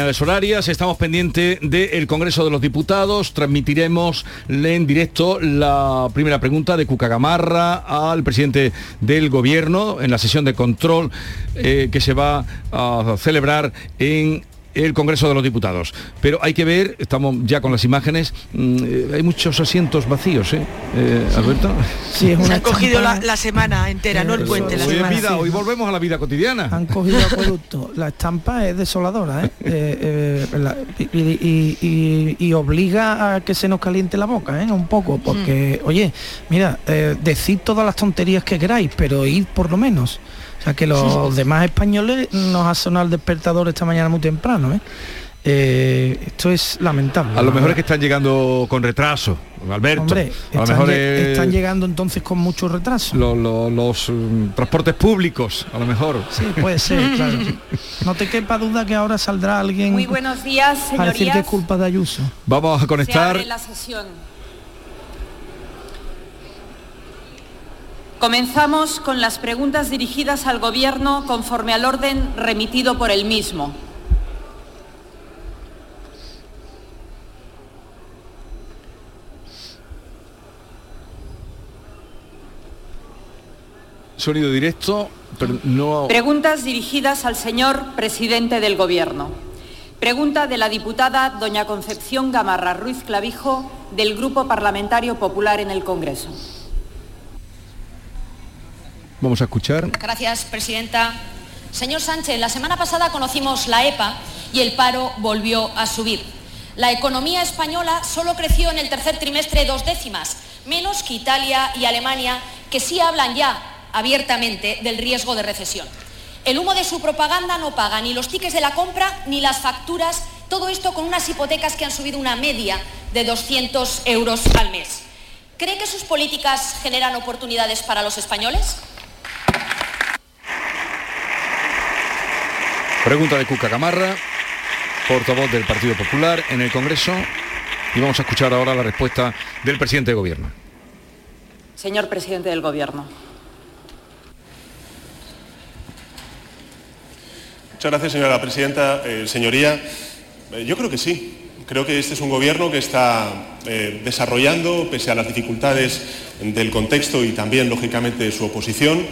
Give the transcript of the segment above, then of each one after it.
horarias, estamos pendientes del Congreso de los Diputados, transmitiremos en directo la primera pregunta de Cuca Gamarra al presidente del Gobierno en la sesión de control eh, que se va a celebrar en el Congreso de los Diputados. Pero hay que ver, estamos ya con las imágenes, mm, eh, hay muchos asientos vacíos, ¿eh? eh Alberto. Sí, es una han cogido la, semana entera, no el puente. La hoy, vida, hoy volvemos a la vida cotidiana. Han cogido el acueducto. La estampa es desoladora, ¿eh? y, y, obliga a que se nos caliente la boca, ¿eh? Un poco, porque, mm. oye, mira, decid todas las tonterías que queráis, pero id por lo menos. O sea que los demás españoles nos ha sonado el despertador esta mañana muy temprano. ¿eh? Eh, esto es lamentable. A lo mejor es que están llegando con retraso, Alberto. Hombre, a están, mejor están llegando entonces con mucho retraso. los mm, transportes públicos, a lo mejor. Sí, puede ser, claro. No te quepa duda que ahora saldrá alguien. Muy buenos días, señorías. A decir que es culpa de Ayuso. Vamos a conectar. la sesión. Comenzamos con las preguntas dirigidas al Gobierno conforme al orden remitido por el mismo. Sonido directo, pero no... Preguntas dirigidas al señor presidente del Gobierno. Pregunta de la diputada doña Concepción Gamarra Ruiz Clavijo del Grupo Parlamentario Popular en el Congreso. Vamos a escuchar. Gracias, presidenta. Señor Sánchez, la semana pasada conocimos la EPA y el paro volvió a subir. La economía española solo creció en el tercer trimestre dos décimas, menos que Italia y Alemania, que sí hablan ya abiertamente del riesgo de recesión. El humo de su propaganda no paga ni los tickets de la compra ni las facturas, todo esto con unas hipotecas que han subido una media de 200 euros al mes. ¿Cree que sus políticas generan oportunidades para los españoles? Pregunta de Cuca Camarra, portavoz del Partido Popular en el Congreso. Y vamos a escuchar ahora la respuesta del presidente de Gobierno. Señor presidente del Gobierno. Muchas gracias, señora presidenta. Eh, señoría, eh, yo creo que sí. Creo que este es un gobierno que está eh, desarrollando, pese a las dificultades del contexto y también, lógicamente, de su oposición,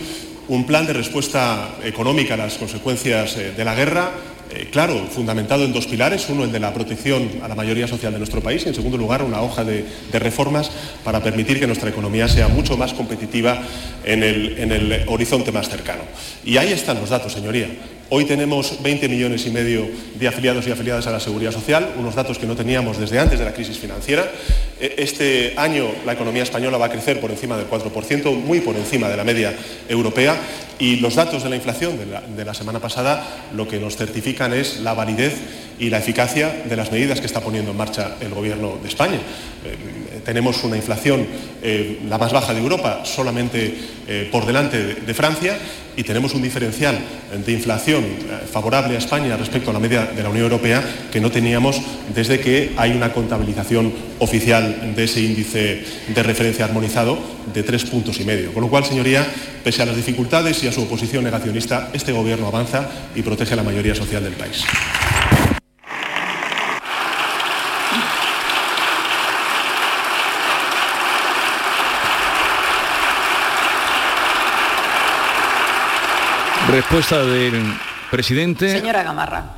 un plan de respuesta económica a las consecuencias eh, de la guerra, eh, claro, fundamentado en dos pilares, uno el de la protección a la mayoría social de nuestro país y en segundo lugar una hoja de, reformas para permitir que nuestra economía sea mucho más competitiva en el horizonte más cercano. Y ahí están los datos, señoría. Hoy tenemos 20 millones y medio de afiliados y afiliadas a la Seguridad Social, unos datos que no teníamos desde antes de la crisis financiera. E, este año la economía española va a crecer por encima del 4%, muy por encima de la media europea, y los datos de la inflación de la, semana pasada lo que nos certifican es la validez y la eficacia de las medidas que está poniendo en marcha el Gobierno de España. Eh, tenemos una inflación eh, la más baja de Europa, solamente eh, por delante de Francia, y tenemos un diferencial de inflación eh, favorable a España respecto a la media de la Unión Europea que no teníamos desde que hay una contabilización oficial de ese índice de referencia armonizado de tres puntos y medio. Con lo cual, señoría, pese a las dificultades y a su oposición negacionista, este Gobierno avanza y protege a la mayoría social del país. Respuesta del presidente. Señora Gamarra.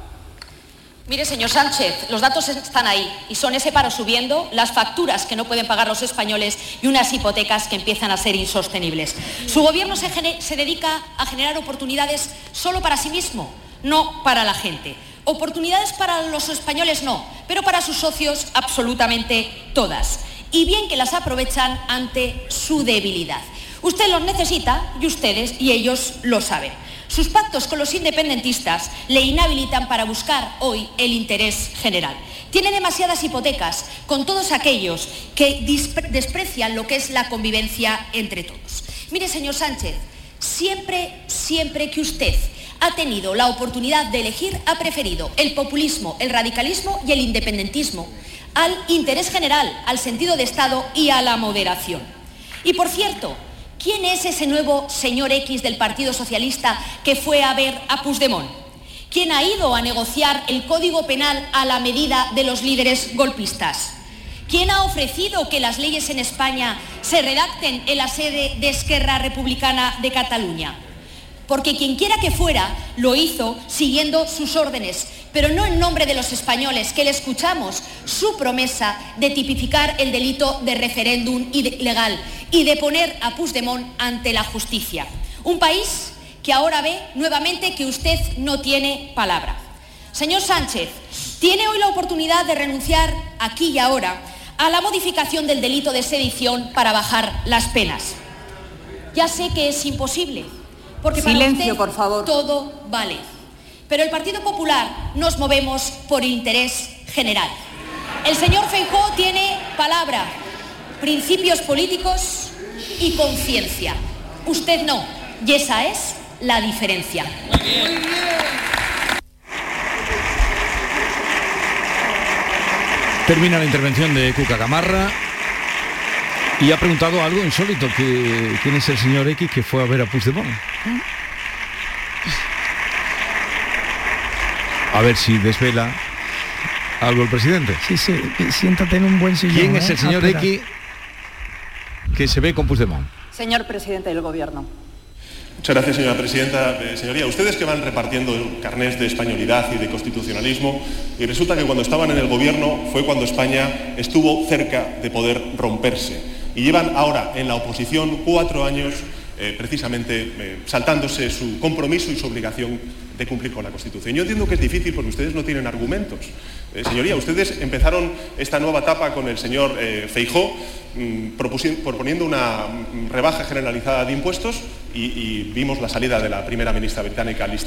Mire, señor Sánchez, los datos están ahí y son ese paro subiendo, las facturas que no pueden pagar los españoles y unas hipotecas que empiezan a ser insostenibles. Su gobierno se, se dedica a generar oportunidades solo para sí mismo, no para la gente. Oportunidades para los españoles no, pero para sus socios absolutamente todas. Y bien que las aprovechan ante su debilidad. Usted los necesita y ustedes y ellos lo saben. Sus pactos con los independentistas le inhabilitan para buscar hoy el interés general. Tiene demasiadas hipotecas con todos aquellos que desprecian lo que es la convivencia entre todos. Mire, señor Sánchez, siempre, siempre que usted ha tenido la oportunidad de elegir, ha preferido el populismo, el radicalismo y el independentismo al interés general, al sentido de Estado y a la moderación. Y por cierto, ¿Quién es ese nuevo señor X del Partido Socialista que fue a ver a Puigdemont? ¿Quién ha ido a negociar el Código Penal a la medida de los líderes golpistas? ¿Quién ha ofrecido que las leyes en España se redacten en la sede de Esquerra Republicana de Cataluña? Porque quien quiera que fuera lo hizo siguiendo sus órdenes, pero no en nombre de los españoles, que le escuchamos su promesa de tipificar el delito de referéndum ilegal y de poner a Puigdemont ante la justicia. Un país que ahora ve nuevamente que usted no tiene palabra. Señor Sánchez, tiene hoy la oportunidad de renunciar aquí y ahora a la modificación del delito de sedición para bajar las penas. Ya sé que es imposible, porque Silencio, para por favor. todo vale. Pero el Partido Popular nos movemos por interés general. El señor Feijóo tiene palabra, principios políticos y conciencia. Usted no, y esa es la diferencia. Termina la intervención de Cuca Gamarra y ha preguntado algo insólito, que quién es el señor X que fue a ver a Puigdemont. A ver si desvela algo el presidente. Sí, sí, siéntate en un buen sillón. ¿Quién es ¿eh? el señor Espera. X que se ve con Puigdemont? Señor presidente del Gobierno. Muchas gracias, señora presidenta. Eh, señoría, ustedes que van repartiendo carnés de españolidad y de constitucionalismo, y resulta que cuando estaban en el gobierno fue cuando España estuvo cerca de poder romperse. Y llevan ahora en la oposición cuatro años eh, precisamente eh, saltándose su compromiso y su obligación de cumplir con la Constitución. Yo entiendo que es difícil porque ustedes no tienen argumentos. Eh, señoría, ustedes empezaron esta nueva etapa con el señor eh, Feijó mm, proponiendo una mm, rebaja generalizada de impuestos y, vimos la salida de la primera ministra británica Liz.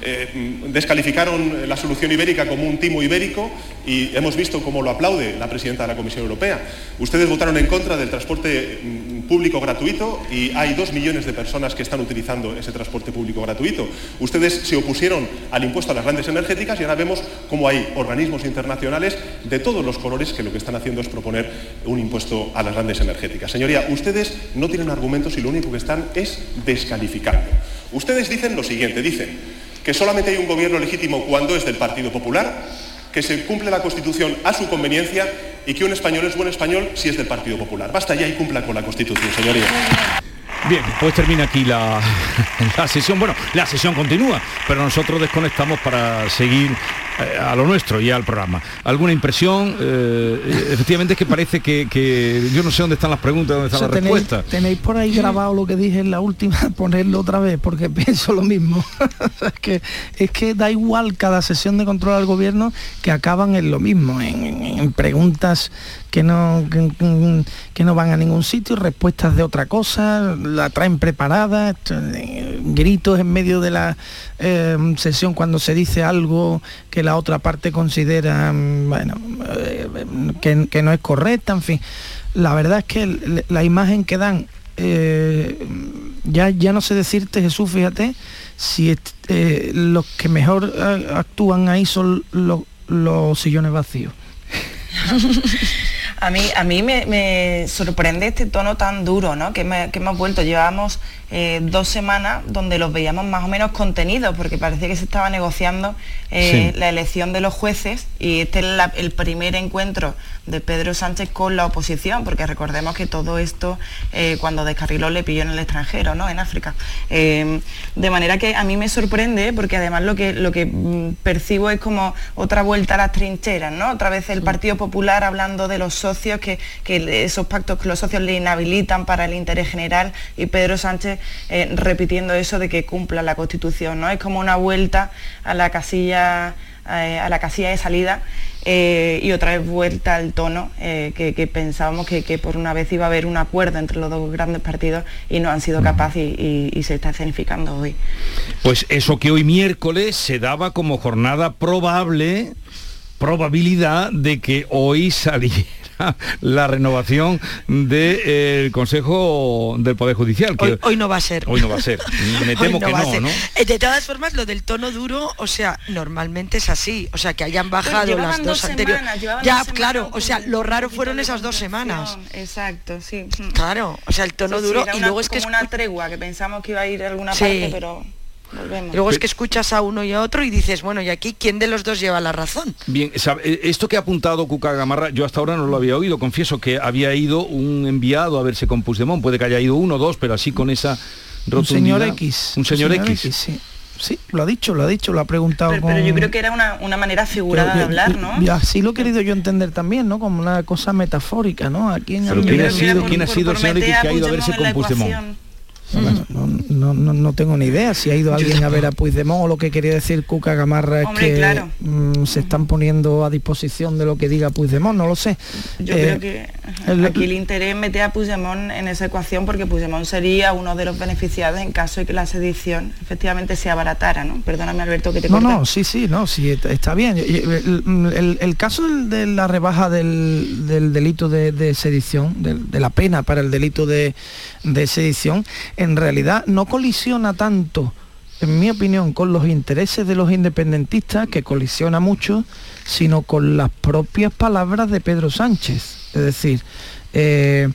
Eh, mm, descalificaron la solución ibérica como un timo ibérico y hemos visto cómo lo aplaude la presidenta de la Comisión Europea. Ustedes votaron en contra del transporte público gratuito y hay dos millones de personas que están utilizando ese transporte público gratuito. Ustedes se opusieron al impuesto a las grandes energéticas y ahora vemos cómo hay organismos internacionales de todos los colores que lo que están haciendo es proponer un impuesto a las grandes energéticas. Señoría, ustedes no tienen argumentos y lo único que están es descalificando. Ustedes dicen lo siguiente, dicen que solamente hay un gobierno legítimo cuando es del Partido Popular, que se cumple la Constitución a su conveniencia y que un español es buen español si es del Partido Popular. Basta ya y cumpla con la Constitución, señoría. Bien, pues termina aquí la, la sesión. Bueno, la sesión continúa, pero nosotros desconectamos para seguir a lo nuestro y al programa. ¿Alguna impresión? Eh, efectivamente es que parece que, que yo no sé dónde están las preguntas, dónde O están sea, las tenéis, respuestas. tenéis por ahí grabado lo que dije en la última, ponerlo otra vez, porque pienso lo mismo. es, que, es que da igual cada sesión de control al gobierno que acaban en lo mismo, en, en- en preguntas que no, que, que no van a ningún sitio, respuestas de otra cosa, la traen preparada, eh, gritos en medio de la eh, sesión cuando se dice algo que la otra parte considera, mm, bueno, eh, que, no es correcta, en fin. La verdad es que la imagen que dan, eh, ya, ya no sé decirte, Jesús, fíjate, si eh, los que mejor actúan ahí son los, sillones vacíos. A mí, a mí me, me sorprende este tono tan duro ¿no? que, me- que hemos vuelto. Llevábamos eh, dos semanas donde los veíamos más o menos contenidos, porque parecía que se estaba negociando eh, Sí. la elección de los jueces y este es la- el primer encuentro de Pedro Sánchez con la oposición, porque recordemos que todo esto eh, cuando descarriló le pilló en el extranjero, ¿no? en África. Eh, de manera que a mí me sorprende, porque además lo que, lo que mm, percibo es como otra vuelta a las trincheras, ¿no? otra vez el Partido Popular hablando de los socios, que, que esos pactos que los socios le inhabilitan para el interés general y Pedro Sánchez eh, repitiendo eso de que cumpla la Constitución. ¿no? Es como una vuelta a la casilla, eh, a la casilla de salida eh, y otra vez vuelta al tono que, pensábamos que, por una vez iba a haber un acuerdo entre los dos grandes partidos y no han sido capaces y, y- y se está escenificando hoy. Pues eso que hoy miércoles se daba como jornada probable, probabilidad de que hoy saliera la renovación del Consejo del Poder Judicial. Que Hoy, hoy no va a ser. Hoy no va a ser. Me Hoy temo que va a no, ser. ¿no? Eh, De todas formas, lo del tono duro, o sea, normalmente es así. O sea, que hayan bajado las dos, dos anteriores. Ya, claro, o sea, lo raro fueron esas dos semanas. Exacto, sí. Claro, o sea, el tono Sí, sí, duro era y una- luego es que como es una tregua que pensamos que iba a ir a alguna Sí. parte, pero volvemos. Y luego es que escuchas a uno y a otro y dices, bueno, ¿y aquí quién de los dos lleva la razón? Bien, sabe, eh, esto que ha apuntado Cuca Gamarra, yo hasta ahora no lo había oído, confieso que había ido un enviado a verse con Puigdemont, puede que haya ido uno o dos, pero así con esa Un rotundidad. señor X. Un señor, X. sí. Sí, lo ha dicho, lo ha dicho, lo ha preguntado Pero, pero yo creo que era una, una manera figurada de Yo- hablar, ¿no? y así lo he querido yo entender también, ¿no? Como una cosa metafórica, ¿no? Aquí en Pero el- ¿quién ha sido, por- quién ha sido el señor X que ha ido a verse con Puigdemont? No, no, no, tengo ni idea si ha ido alguien a ver a Puigdemont o lo que quería decir Cuca Gamarra es Hombre, que claro. mm, se están poniendo a disposición de lo que diga Puigdemont, no lo sé. Yo Eh, creo que ajá, el- aquí el interés es meter a Puigdemont en esa ecuación porque Puigdemont sería uno de los beneficiados en caso de que la sedición efectivamente se abaratara, ¿no? Perdóname Alberto que te No, no, sí, sí, no, sí, está- bien. El, el- el caso de la rebaja del, del delito de, de sedición, de, la pena para el delito de, de sedición, en realidad no colisiona tanto, en mi opinión, con los intereses de los independentistas, que colisiona mucho, sino con las propias palabras de Pedro Sánchez. Es decir, eh,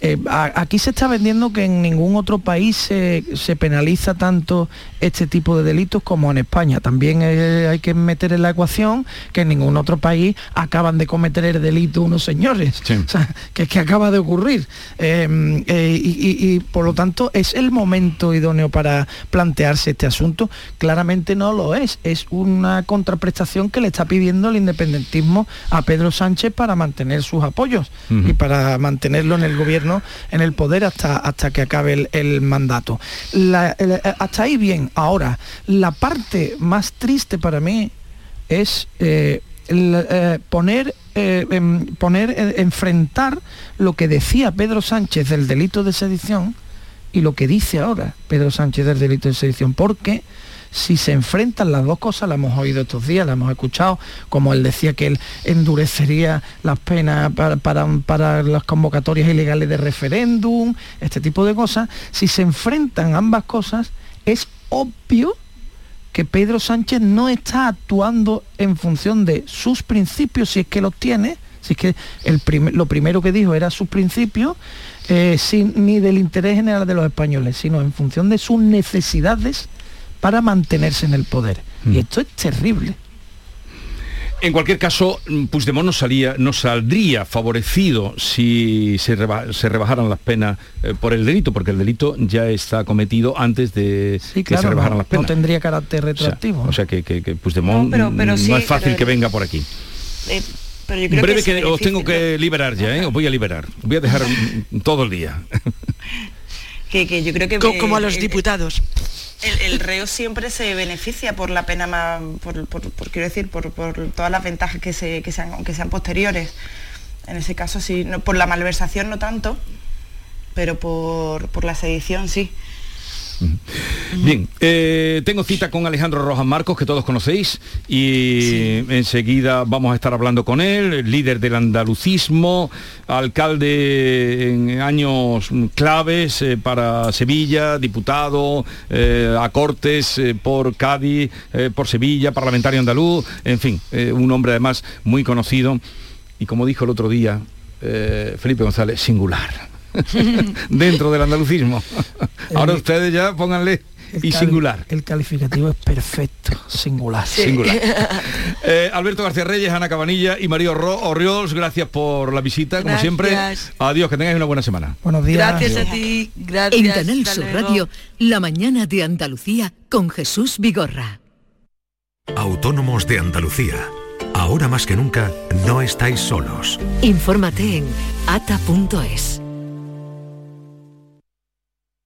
eh, a- aquí se está vendiendo que en ningún otro país se, se penaliza tanto este tipo de delitos como en España. También eh, hay que meter en la ecuación que en ningún otro país acaban de cometer el delito unos señores. Sí. O sea, que es que acaba de ocurrir. Eh, eh, y, y- y, por lo tanto es el momento idóneo para plantearse este asunto. Claramente no lo es. Es una contraprestación que le está pidiendo el independentismo a Pedro Sánchez para mantener sus apoyos y para mantenerlo en el gobierno, en el poder hasta, hasta que acabe el, mandato. El- hasta ahí bien. Ahora, la parte más triste para mí es eh, eh, poner, eh, em, poner, eh, enfrentar lo que decía Pedro Sánchez del delito de sedición y lo que dice ahora Pedro Sánchez del delito de sedición, porque si se enfrentan las dos cosas, la hemos oído estos días, la hemos escuchado, como él decía que él endurecería las penas para, para, las convocatorias ilegales de referéndum, este tipo de cosas, si se enfrentan ambas cosas, es obvio que Pedro Sánchez no está actuando en función de sus principios, si es que los tiene, si es que el lo primero que dijo era sus principios, eh, sin, ni del interés general de los españoles, sino en función de sus necesidades para mantenerse en el poder. Mm. Y esto es terrible. En cualquier caso, Puigdemont no, salía, no saldría favorecido si se, reba- se rebajaran las penas eh, por el delito, porque el delito ya está cometido antes de Sí, que se rebajaran no, las no penas. tendría carácter o sea, retroactivo. o sea que, que, que Puigdemont No, pero- pero sí, no es fácil pero- que venga por aquí. Eh, pero yo En creo breve que os tengo que liberar ya, ¿eh? os voy a liberar. Os voy a dejar todo el día. que, que yo creo que Co- eh, como a los el- diputados. El, reo siempre se beneficia por la pena más, por, por- por- quiero decir, por, por todas las ventajas que, se, que, sean, que sean posteriores. En ese caso sí, no, por la malversación no tanto, pero por, por la sedición sí. Bien, eh, tengo cita con Alejandro Rojas Marcos, que todos conocéis, y enseguida vamos a estar hablando con él, líder del andalucismo, alcalde en años claves eh, para Sevilla, diputado eh, a Cortes eh, por Cádiz, por Sevilla, parlamentario andaluz, en fin, un hombre además muy conocido, y como dijo el otro día Felipe González, singular. dentro del andalucismo. Ahora ustedes ya pónganle El y singular. El calificativo es perfecto, singular. Singular. Eh, Alberto García Reyes, Ana Cabanilla y María Orro- Orriols, gracias por la visita, como siempre. Adiós, que tengáis una buena semana. Buenos días. Gracias a ti, gracias. En Canal Sur. Radio, La mañana de Andalucía con Jesús Vigorra. Autónomos de Andalucía. Ahora más que nunca, no estáis solos. Infórmate en ata.es.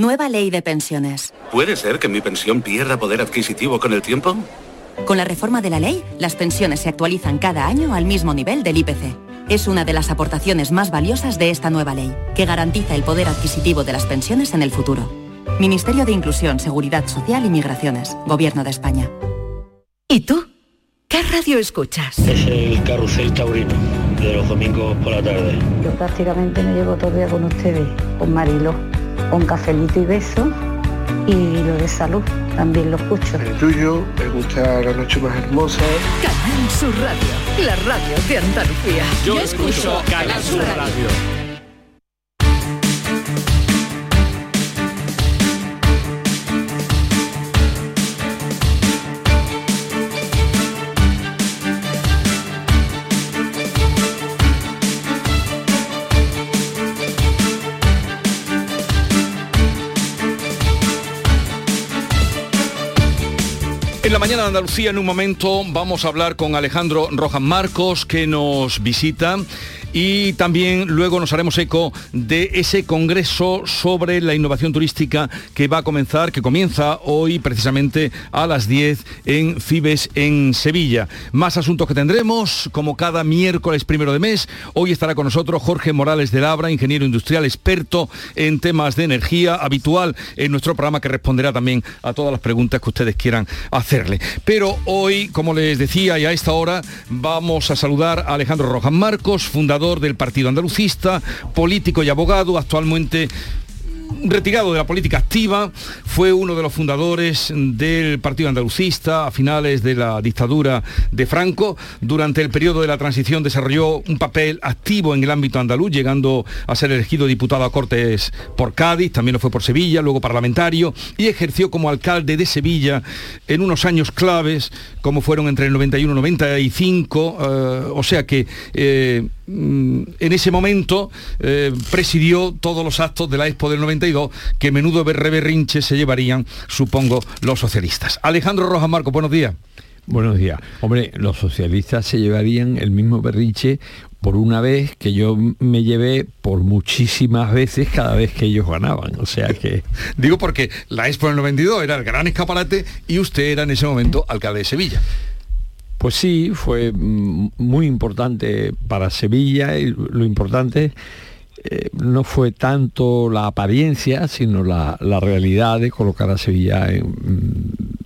Nueva ley de pensiones. ¿Puede ser que mi pensión pierda poder adquisitivo con el tiempo? Con la reforma de la ley, las pensiones se actualizan cada año al mismo nivel del IPC. Es una de las aportaciones más valiosas de esta nueva ley, que garantiza el poder adquisitivo de las pensiones en el futuro. Ministerio de Inclusión, Seguridad Social y Migraciones, Gobierno de España. ¿Y tú? ¿Qué radio escuchas? Es el carrusel taurino de los domingos por la tarde. Yo prácticamente me llevo todo el día con ustedes, con Marilo, con cafelito y beso y lo de salud, también lo escucho. El tuyo, me gusta la noche más hermosa. Canal Sur Radio, la radio de Andalucía. Yo escucho Canal Sur Radio. Mañana Andalucía, en un momento, vamos a hablar con Alejandro Rojas Marcos, que nos visita. Y también luego nos haremos eco de ese congreso sobre la innovación turística que va a comenzar, que comienza hoy precisamente a las 10 en Fibes en Sevilla. Más asuntos que tendremos, como cada miércoles primero de mes. Hoy estará con nosotros Jorge Morales de Labra, ingeniero industrial experto en temas de energía, habitual en nuestro programa que responderá también a todas las preguntas que ustedes quieran hacerle. Pero hoy, como les decía, y a esta hora vamos a saludar a Alejandro Rojas Marcos, fundador del Partido Andalucista, político y abogado, actualmente retirado de la política activa, fue uno de los fundadores del Partido Andalucista a finales de la dictadura de Franco. Durante el periodo de la transición desarrolló un papel activo en el ámbito andaluz, llegando a ser elegido diputado a Cortes por Cádiz, también lo fue por Sevilla, luego parlamentario, y ejerció como alcalde de Sevilla en unos años claves, como fueron entre el 91 y 95, eh, o sea que eh, en ese momento eh, presidió todos los actos de la Expo del 92 que menudo reberrinche se llevarían, supongo, los socialistas. Alejandro Rojas Marco, buenos días. Buenos días. Hombre, los socialistas se llevarían el mismo berrinche por una vez que yo me llevé por muchísimas veces cada vez que ellos ganaban. O sea que... Digo porque la Expo del 92 era el gran escaparate y usted era en ese momento alcalde de Sevilla. Pues sí, fue mm, muy importante para Sevilla y lo importante eh, no fue tanto la apariencia, sino la, la realidad de colocar a Sevilla en,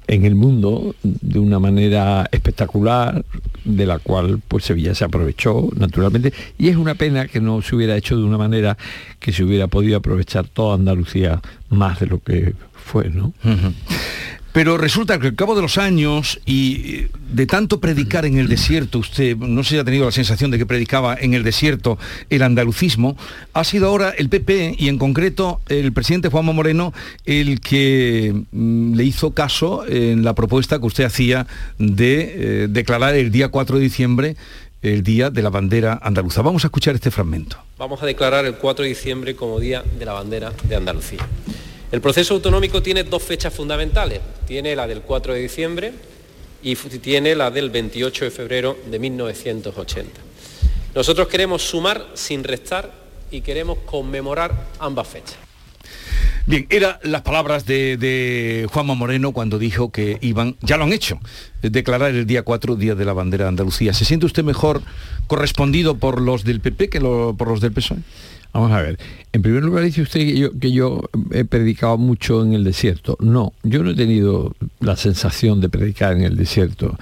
en, el mundo de una manera espectacular, de la cual pues Sevilla se aprovechó naturalmente. Y es una pena que no se hubiera hecho de una manera que se hubiera podido aprovechar toda Andalucía más de lo que fue, ¿no? Pero resulta que al cabo de los años y de tanto predicar en el desierto, usted no si ha tenido la sensación de que predicaba en el desierto el andalucismo, ha sido ahora el PP y en concreto el presidente Juanma Moreno el que mm, le hizo caso en la propuesta que usted hacía de eh, declarar el día 4 de diciembre el Día de la Bandera Andaluza. Vamos a escuchar este fragmento. Vamos a declarar el 4 de diciembre como Día de la Bandera de Andalucía. El proceso autonómico tiene dos fechas fundamentales. Tiene la del 4 de diciembre y tiene la del 28 de febrero de 1980. Nosotros queremos sumar sin restar y queremos conmemorar ambas fechas. Bien, eran las palabras de, Juanma Moreno cuando dijo que iban, ya lo han hecho, declarar el día 4 Día de la Bandera de Andalucía. ¿Se siente usted mejor correspondido por los del PP que por los del PSOE? Vamos a ver. En primer lugar dice usted que yo, he predicado mucho en el desierto. No, yo no he tenido la sensación de predicar en el desierto.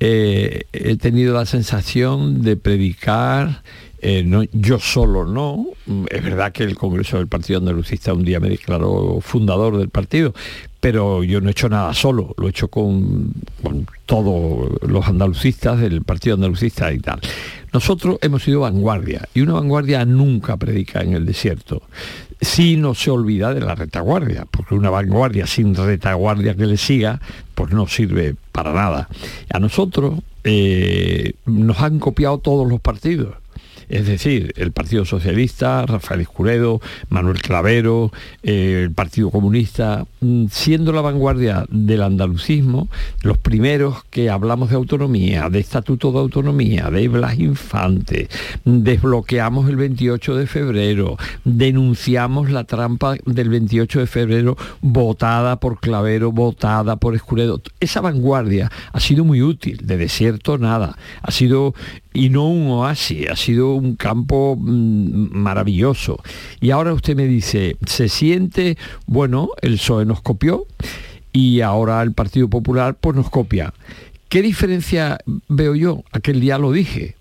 Eh, he tenido la sensación de predicar, eh, no, yo solo no. Es verdad que el Congreso del Partido Andalucista un día me declaró fundador del partido, pero yo no he hecho nada solo, lo he hecho con, con todos los andalucistas del Partido Andalucista y tal. Nosotros hemos sido vanguardia y una vanguardia nunca predica en el desierto. Si no se olvida de la retaguardia, porque una vanguardia sin retaguardia que le siga, pues no sirve para nada. A nosotros eh, nos han copiado todos los partidos. Es decir, el Partido Socialista, Rafael Escuredo, Manuel Clavero, eh, el Partido Comunista, mm, siendo la vanguardia del andalucismo, los primeros que hablamos de autonomía, de estatuto de autonomía, de Blas Infante, desbloqueamos el 28 de febrero, denunciamos la trampa del 28 de febrero votada por Clavero, votada por Escuredo. Esa vanguardia ha sido muy útil, de desierto nada, ha sido y no un oasis, ha sido un campo mm, maravilloso. Y ahora usted me dice, se siente, bueno, el PSOE nos copió y ahora el Partido Popular pues nos copia. ¿Qué diferencia veo yo? Aquel día lo dije.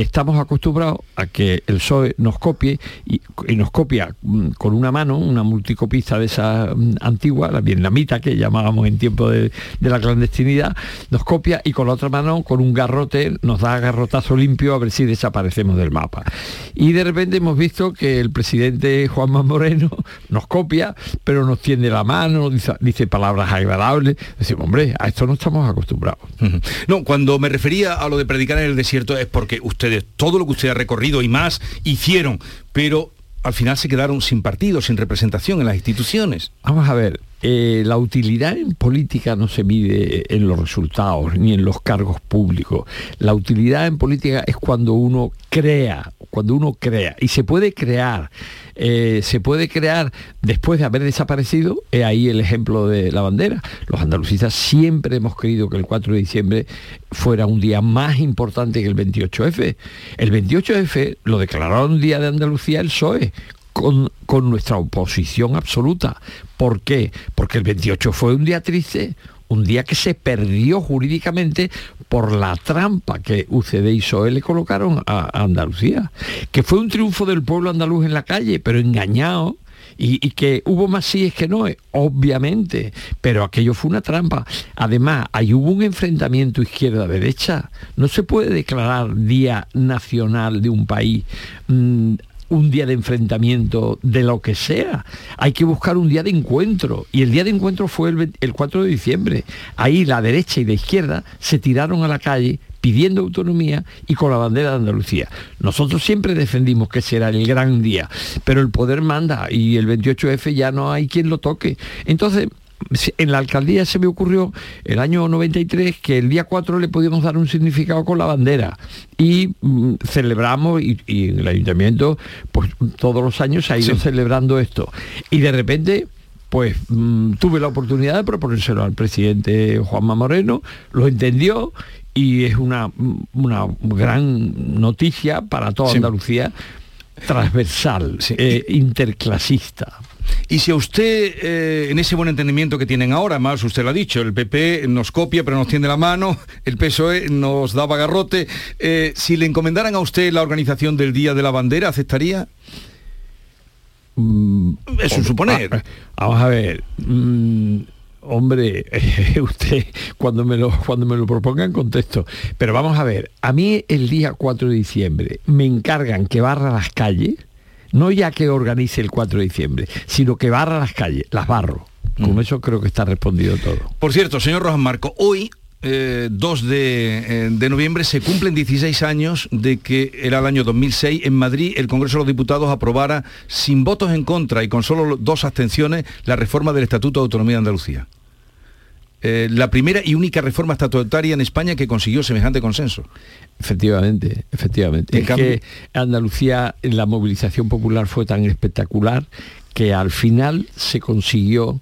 Estamos acostumbrados a que el PSOE nos copie y, nos copia mm, con una mano, una multicopista de esa mm, antigua, la vietnamita que llamábamos en tiempo de, la clandestinidad, nos copia y con la otra mano, con un garrote, nos da garrotazo limpio a ver si desaparecemos del mapa. Y de repente hemos visto que el presidente Juanma Moreno nos copia, pero nos tiende la mano, dice, dice palabras agradables. Decimos, hombre, a esto no estamos acostumbrados. No, cuando me refería a lo de predicar en el desierto es porque ustedes, todo lo que usted ha recorrido y más, hicieron, pero al final se quedaron sin partido, sin representación en las instituciones. Vamos a ver, eh, la utilidad en política no se mide en los resultados ni en los cargos públicos. La utilidad en política es cuando uno crea, cuando uno crea. Y se puede crear, eh, se puede crear después de haber desaparecido, he ahí el ejemplo de la bandera. Los andalucistas siempre hemos creído que el 4 de diciembre fuera un día más importante que el 28F. El 28F lo declararon Día de Andalucía el PSOE, con, con nuestra oposición absoluta. ¿Por qué? Porque el 28 fue un día triste, un día que se perdió jurídicamente por la trampa que UCD y PSOE le colocaron a, Andalucía. Que fue un triunfo del pueblo andaluz en la calle, pero engañado. Y, que hubo más síes que no, obviamente, pero aquello fue una trampa. Además, ahí hubo un enfrentamiento izquierda-derecha. No se puede declarar Día Nacional de un país mm, un día de enfrentamiento de lo que sea. Hay que buscar un día de encuentro. Y el día de encuentro fue el, 20 el 4 de diciembre. Ahí la derecha y la izquierda se tiraron a la calle pidiendo autonomía y con la bandera de Andalucía. Nosotros siempre defendimos que será el gran día, pero el poder manda y el 28F ya no hay quien lo toque. Entonces, en la alcaldía se me ocurrió el año 93 que el día 4 le podíamos dar un significado con la bandera y mm, celebramos y, y en el ayuntamiento pues todos los años se ha ido celebrando esto y de repente pues mm, tuve la oportunidad de proponérselo al presidente Juanma Moreno, lo entendió y es una, una gran noticia para toda Sí. Andalucía transversal, eh, interclasista. Y si a usted, eh, en ese buen entendimiento que tienen ahora, más usted lo ha dicho, el PP nos copia pero nos tiende la mano, el PSOE nos da garrote, eh, si le encomendaran a usted la organización del Día de la Bandera, ¿aceptaría? Es un suponer. Ah, Vamos a ver. mm, Hombre, usted cuando me lo cuando me lo propongan contesto. Pero vamos a ver, a mí el día 4 de diciembre me encargan que barra las calles, no ya que organice el 4 de diciembre, sino que barra las calles, las barro. Con eso creo que está respondido todo. Por cierto, señor Rojas Marco, hoy eh, 2 de, eh, de noviembre se cumplen 16 años de que era el año 2006 en Madrid el Congreso de los Diputados aprobara sin votos en contra y con solo dos abstenciones la reforma del Estatuto de Autonomía de Andalucía. Eh, la primera y única reforma estatutaria en España que consiguió semejante consenso. Efectivamente, efectivamente. En es cambio- que Andalucía, la movilización popular fue tan espectacular que al final se consiguió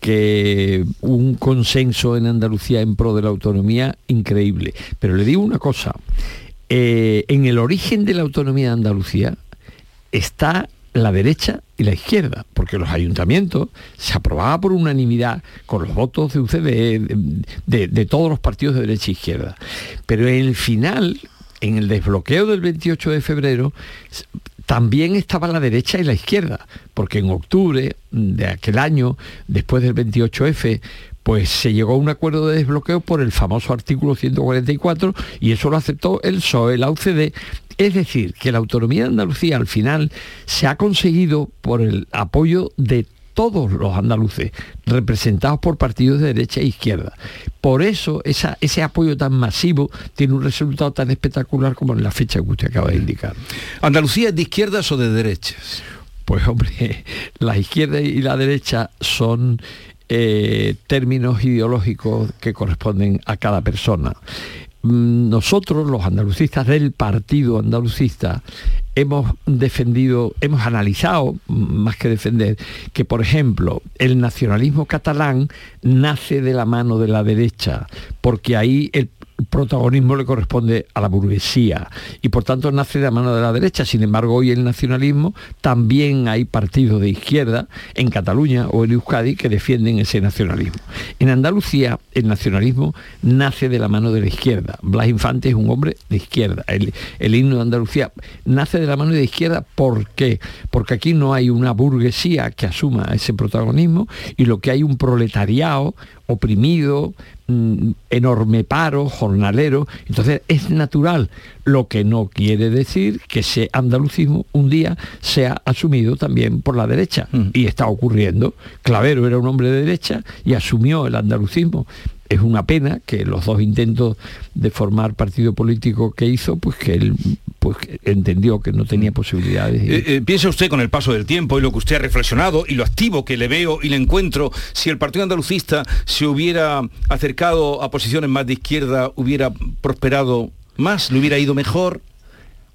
que un consenso en Andalucía en pro de la autonomía increíble. Pero le digo una cosa, eh, en el origen de la autonomía de Andalucía está la derecha y la izquierda, porque los ayuntamientos se aprobaba por unanimidad con los votos de UCD, de, de- de todos los partidos de derecha e izquierda. Pero en el final, en el desbloqueo del 28 de febrero, también estaba la derecha y la izquierda, porque en octubre de aquel año, después del 28F, pues se llegó a un acuerdo de desbloqueo por el famoso artículo 144 y eso lo aceptó el PSOE, la UCD. Es decir, que la autonomía de Andalucía al final se ha conseguido por el apoyo de todos los andaluces, representados por partidos de derecha e izquierda. Por eso esa- ese apoyo tan masivo tiene un resultado tan espectacular como en la fecha que usted acaba de indicar. ¿Andalucía es de izquierdas o de derechas? Pues hombre, la izquierda y la derecha son eh, términos ideológicos que corresponden a cada persona. Mm, Nosotros, los andalucistas del Partido Andalucista, hemos defendido, hemos analizado, mm, más que defender, que por ejemplo el nacionalismo catalán nace de la mano de la derecha, porque ahí el protagonismo le corresponde a la burguesía y por tanto nace de la mano de la derecha. Sin embargo, hoy el nacionalismo también hay partidos de izquierda en Cataluña o en Euskadi que defienden ese nacionalismo. En Andalucía el nacionalismo nace de la mano de la izquierda. Blas Infante es un hombre de izquierda. El, himno de Andalucía nace de la mano de la izquierda. ¿Por qué? Porque aquí no hay una burguesía que asuma ese protagonismo y lo que hay un proletariado oprimido, mm, enorme paro, jornalero. Entonces es natural, lo que no quiere decir que ese andalucismo un día sea asumido también por la derecha. Y está ocurriendo. Clavero era un hombre de derecha y asumió el andalucismo. Es una pena que los dos intentos de formar partido político que hizo, pues que él pues, entendió que no tenía posibilidades. y- Eh, eh, piensa usted con el paso del tiempo y lo que usted ha reflexionado y lo activo que le veo y le encuentro, si el Partido Andalucista se hubiera acercado a posiciones más de izquierda, hubiera prosperado más, le hubiera ido mejor.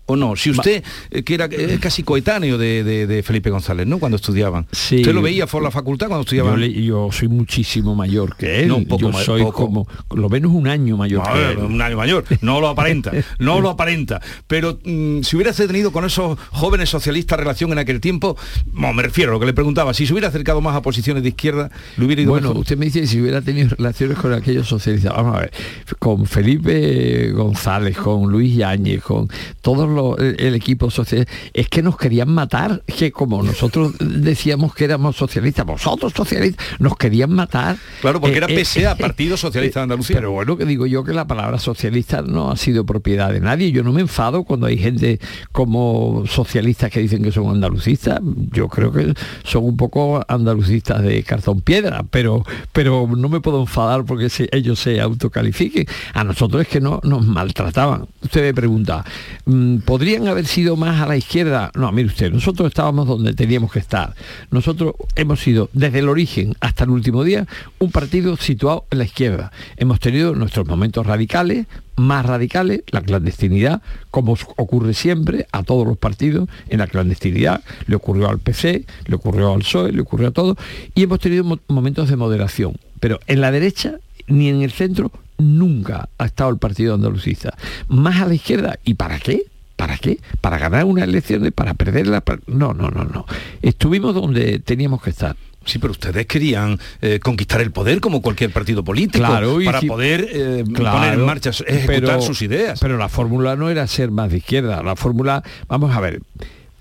¿O no? Si usted, eh, que era eh, casi coetáneo de, de- de Felipe González, ¿no? Cuando estudiaban. Sí. ¿Usted lo veía por la facultad cuando estudiaban? Yo, le- yo soy muchísimo mayor que él. No, poco yo soy poco. como lo menos un año mayor No, que él. un año mayor, no lo aparenta, no lo aparenta. Pero mm, si hubiera tenido con esos jóvenes socialistas relación en aquel tiempo, no, me refiero a lo que le preguntaba, si se hubiera acercado más a posiciones de izquierda, le hubiera ido Bueno, mejor. usted me dice si hubiera tenido relaciones con aquellos socialistas. Vamos a ver, con Felipe González, con Luis Yáñez, con todos los el, equipo social, es que nos querían matar, que como nosotros decíamos que éramos socialistas, vosotros socialistas, nos querían matar. Claro, porque Eh, era eh, PSA, eh, Partido Socialista de Andalucía. Pero bueno, que digo yo que la palabra socialista no ha sido propiedad de nadie. Yo no me enfado cuando hay gente como socialistas que dicen que son andalucistas. Yo creo que son un poco andalucistas de cartón piedra, pero, pero no me puedo enfadar porque se- ellos se autocalifiquen. A nosotros es que no nos maltrataban. Usted me pregunta, mm, ¿podrían haber sido más a la izquierda? No, mire usted, nosotros estábamos donde teníamos que estar. Nosotros hemos sido desde el origen hasta el último día un partido situado en la izquierda. Hemos tenido nuestros momentos radicales, más radicales, la clandestinidad, como ocurre siempre a todos los partidos en la clandestinidad, le ocurrió al PC, le ocurrió al PSOE, le ocurrió a todos, y hemos tenido mo- momentos de moderación. Pero en la derecha ni en el centro nunca ha estado el partido andalucista. Más a la izquierda, ¿y para qué? ¿Para qué? ¿Para ganar unas elecciones? ¿Para perderlas? Para- No, no, no, no. Estuvimos donde teníamos que estar. Sí, pero ustedes querían eh, conquistar el poder como cualquier partido político Claro, y para si- poder eh, Claro, poner en marcha, ejecutar pero- sus ideas. Pero la fórmula no era ser más de izquierda. La fórmula, vamos a ver,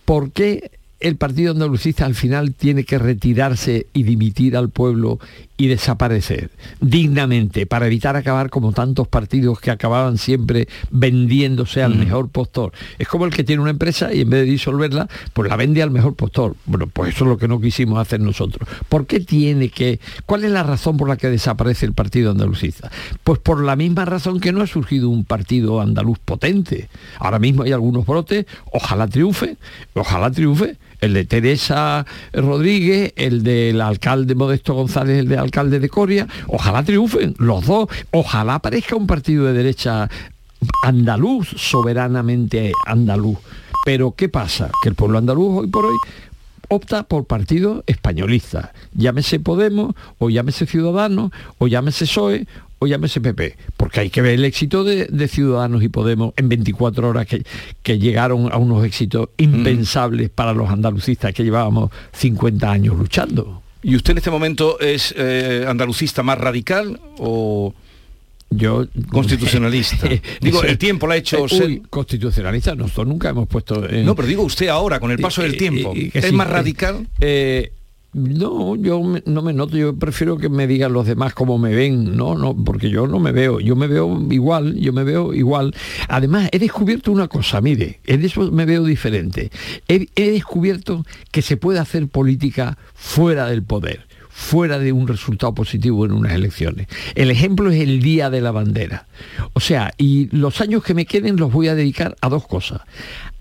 ¿por qué el partido andalucista al final tiene que retirarse y dimitir al pueblo y desaparecer dignamente para evitar acabar como tantos partidos que acababan siempre vendiéndose al mejor postor. Es como el que tiene una empresa y en vez de disolverla, pues la vende al mejor postor. Bueno, pues eso es lo que no quisimos hacer nosotros. ¿Por qué tiene que... ¿Cuál es la razón por la que desaparece el partido andalucista? Pues por la misma razón que no ha surgido un partido andaluz potente. Ahora mismo hay algunos brotes, ojalá triunfe, ojalá triunfe el de Teresa Rodríguez, el del alcalde Modesto González, el de alcalde de Coria, ojalá triunfen los dos, ojalá aparezca un partido de derecha andaluz, soberanamente andaluz. Pero ¿qué pasa? Que el pueblo andaluz hoy por hoy opta por partidos españolistas, llámese Podemos, o llámese Ciudadanos, o llámese PSOE, o llámese PP, porque hay que ver el éxito de, de Ciudadanos y Podemos en 24 horas que, que llegaron a unos éxitos impensables para los andalucistas que llevábamos 50 años luchando. ¿Y usted en este momento es eh, andalucista más radical o yo constitucionalista? digo, el tiempo la ha hecho ser- uy, constitucionalista, nosotros nunca hemos puesto... No, pero digo usted ahora, con el paso del tiempo. ¿Es sí, más radical? eh, no, yo me- no me noto, yo prefiero que me digan los demás cómo me ven, no, no, porque yo no me veo, yo me veo igual, yo me veo igual. Además, he descubierto una cosa, mire, en eso me veo diferente. He, he descubierto que se puede hacer política fuera del poder fuera de un resultado positivo en unas elecciones. El ejemplo es el Día de la Bandera. O sea, y los años que me queden los voy a dedicar a dos cosas.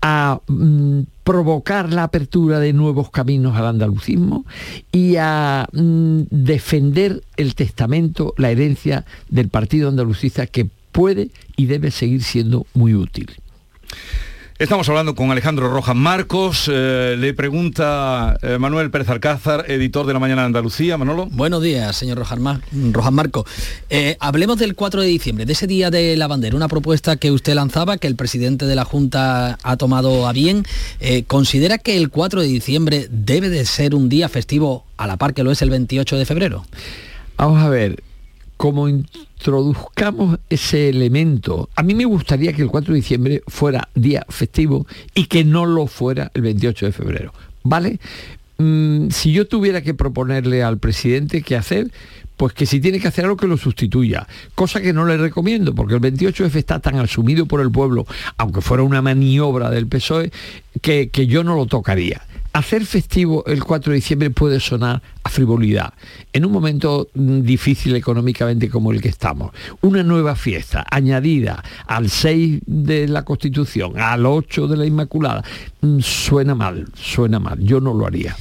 A mm, provocar la apertura de nuevos caminos al andalucismo y a mm, defender el testamento, la herencia del Partido Andalucista que puede y debe seguir siendo muy útil. Estamos hablando con Alejandro Rojas Marcos. eh, le pregunta eh, Manuel Pérez Alcázar, editor de La Mañana de Andalucía. Manolo. Buenos días, señor Rojas, Mar- Rojas Marco. Eh, hablemos del 4 de diciembre, de ese día de la bandera, una propuesta que usted lanzaba, que el presidente de la Junta ha tomado a bien. Eh, ¿Considera que el 4 de diciembre debe de ser un día festivo a la par que lo es el 28 de febrero? Vamos a ver, como introduzcamos ese elemento, a mí me gustaría que el 4 de diciembre fuera día festivo y que no lo fuera el 28 de febrero, ¿vale? Mm, si yo tuviera que proponerle al presidente qué hacer, pues que si tiene que hacer algo que lo sustituya, cosa que no le recomiendo, porque el 28F está tan asumido por el pueblo, aunque fuera una maniobra del PSOE, que, que yo no lo tocaría. Hacer festivo el 4 de diciembre puede sonar a frivolidad. En un momento mm, difícil económicamente como el que estamos, una nueva fiesta añadida al 6 de la Constitución, al 8 de la Inmaculada, mm, suena mal, suena mal. Yo no lo haría.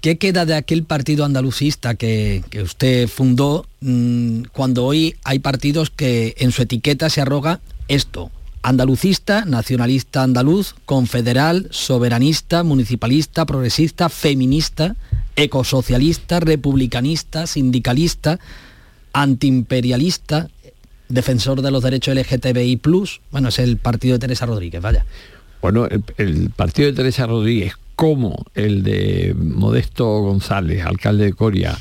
¿Qué queda de aquel partido andalucista que, que usted fundó mm, cuando hoy hay partidos que en su etiqueta se arroga esto? Andalucista, nacionalista andaluz, confederal, soberanista, municipalista, progresista, feminista, ecosocialista, republicanista, sindicalista, antiimperialista, defensor de los derechos LGTBI+, bueno, es el partido de Teresa Rodríguez, vaya. Bueno, el, el partido de Teresa Rodríguez, como el de Modesto González, alcalde de Coria,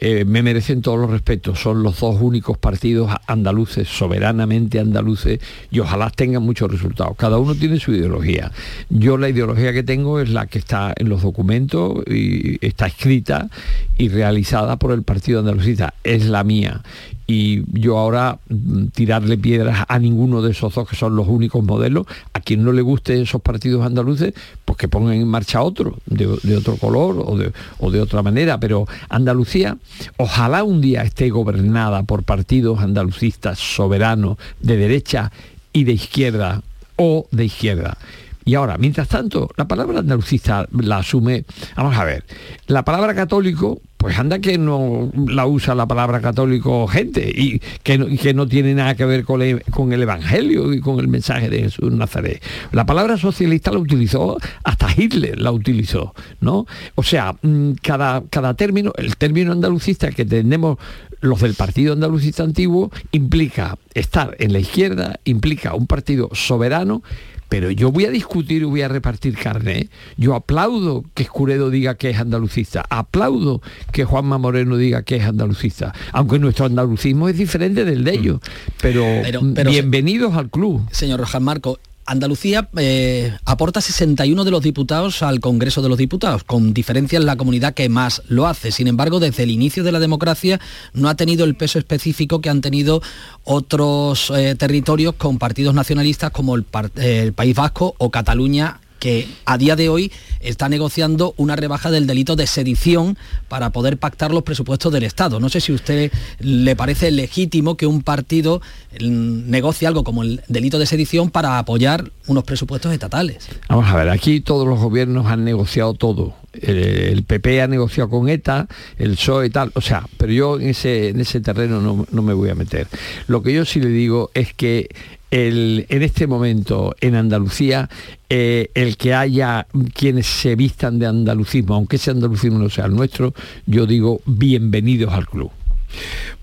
eh, me merecen todos los respetos. Son los dos únicos partidos andaluces, soberanamente andaluces, y ojalá tengan muchos resultados. Cada uno tiene su ideología. Yo la ideología que tengo es la que está en los documentos y está escrita y realizada por el Partido Andalucista. Es la mía. Y yo ahora mm, tirarle piedras a ninguno de esos dos que son los únicos modelos, a quien no le guste esos partidos andaluces, pues que pongan en marcha otro, de, otro color o de, o de otra manera. Pero Andalucía, ojalá un día esté gobernada por partidos andalucistas soberanos de derecha y de izquierda o de izquierda. Y ahora, mientras tanto, la palabra andalucista la asume, vamos a ver, la palabra católico, pues anda que no la usa la palabra católico gente y que no, que no tiene nada que ver con el, con el Evangelio y con el mensaje de Jesús Nazaret. La palabra socialista la utilizó, hasta Hitler la utilizó, ¿no? O sea, mm, cada, cada término, el término andalucista que tenemos los del partido andalucista antiguo implica estar en la izquierda, implica un partido soberano pero yo voy a discutir y voy a repartir carne. ¿eh? Yo aplaudo que Escuredo diga que es andalucista, aplaudo que Juanma Moreno diga que es andalucista, aunque nuestro andalucismo es diferente del de ellos. Pero, Pero- pero- bienvenidos al club. Señor Rojas Marco, Andalucía eh, aporta 61 de los diputados al Congreso de los Diputados, con diferencia en la comunidad que más lo hace. Sin embargo, desde el inicio de la democracia no ha tenido el peso específico que han tenido otros eh, territorios con partidos nacionalistas como el, eh, el País Vasco o Cataluña que a día de hoy está negociando una rebaja del delito de sedición para poder pactar los presupuestos del Estado. No sé si a usted le parece legítimo que un partido mm, negocie algo como el delito de sedición para apoyar unos presupuestos estatales. Vamos a ver, aquí todos los gobiernos han negociado todo. El, PP ha negociado con ETA, el PSOE y tal, o sea, pero yo en ese, en ese terreno no, no me voy a meter. Lo que yo sí le digo es que en este momento en Andalucía eh, el que haya quienes se vistan de andalucismo, aunque ese andalucismo no sea el nuestro, yo digo bienvenidos al club.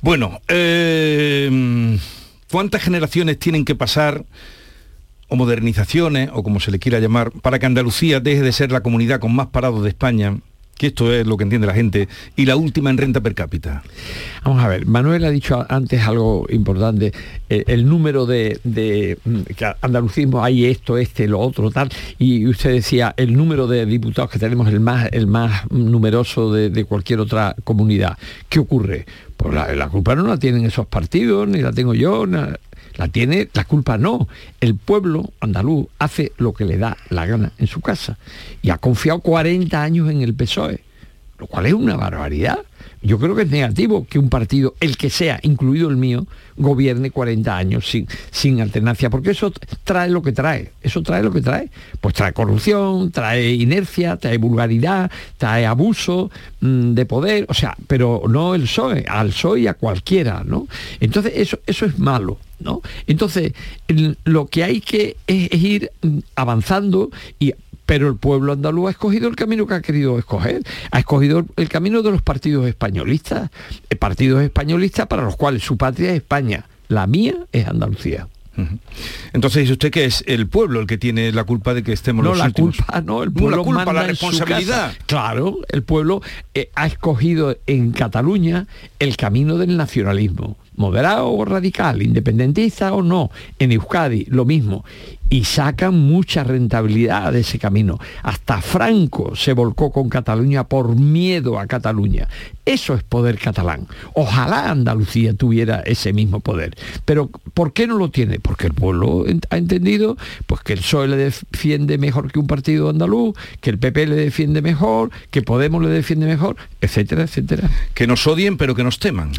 Bueno, eh, ¿cuántas generaciones tienen que pasar o modernizaciones, o como se le quiera llamar, para que Andalucía deje de ser la comunidad con más parados de España? Que esto es lo que entiende la gente, y la última en renta per cápita. Vamos a ver, Manuel ha dicho antes algo importante, eh, el número de, de, mm, andalucismo hay esto, este, lo otro, tal, y usted decía el número de diputados que tenemos el más, el más numeroso de, de cualquier otra comunidad. ¿Qué ocurre? Pues la, culpa no la tienen esos partidos, ni la tengo yo, la tiene, la culpa no. El pueblo andaluz hace lo que le da la gana en su casa y ha confiado 40 años en el PSOE lo cual es una barbaridad. Yo creo que es negativo que un partido, el que sea, incluido el mío, gobierne 40 años sin, sin alternancia, porque eso trae lo que trae, eso trae lo que trae. Pues trae corrupción, trae inercia, trae vulgaridad, trae abuso mm, de poder, o sea, pero no el PSOE, al PSOE y a cualquiera, ¿no? Entonces eso, eso es malo. ¿No? Entonces, lo que hay que es, es ir mm, avanzando y pero el pueblo andaluz ha escogido el camino que ha querido escoger. Ha escogido el camino de los partidos españolistas. Eh, Partidos españolistas para los cuales su patria es España. La mía es Andalucía. Entonces dice usted que es el pueblo el que tiene la culpa de que estemos No, los la últimos. culpa, no, el No, pueblo la culpa, manda la responsabilidad. Claro, el pueblo eh, ha escogido en Cataluña el camino del nacionalismo, moderado o radical, independentista o no. En Euskadi lo mismo. Y sacan mucha rentabilidad de ese camino. Hasta Franco se volcó con Cataluña por miedo a Cataluña. Eso es poder catalán. Ojalá Andalucía tuviera ese mismo poder. Pero ¿por qué no lo tiene? Porque el pueblo ha entendido pues que el PSOE le defiende mejor que un partido andaluz, que el PP le defiende mejor, que Podemos le defiende mejor, etcétera, etcétera. Que nos odien pero que nos teman.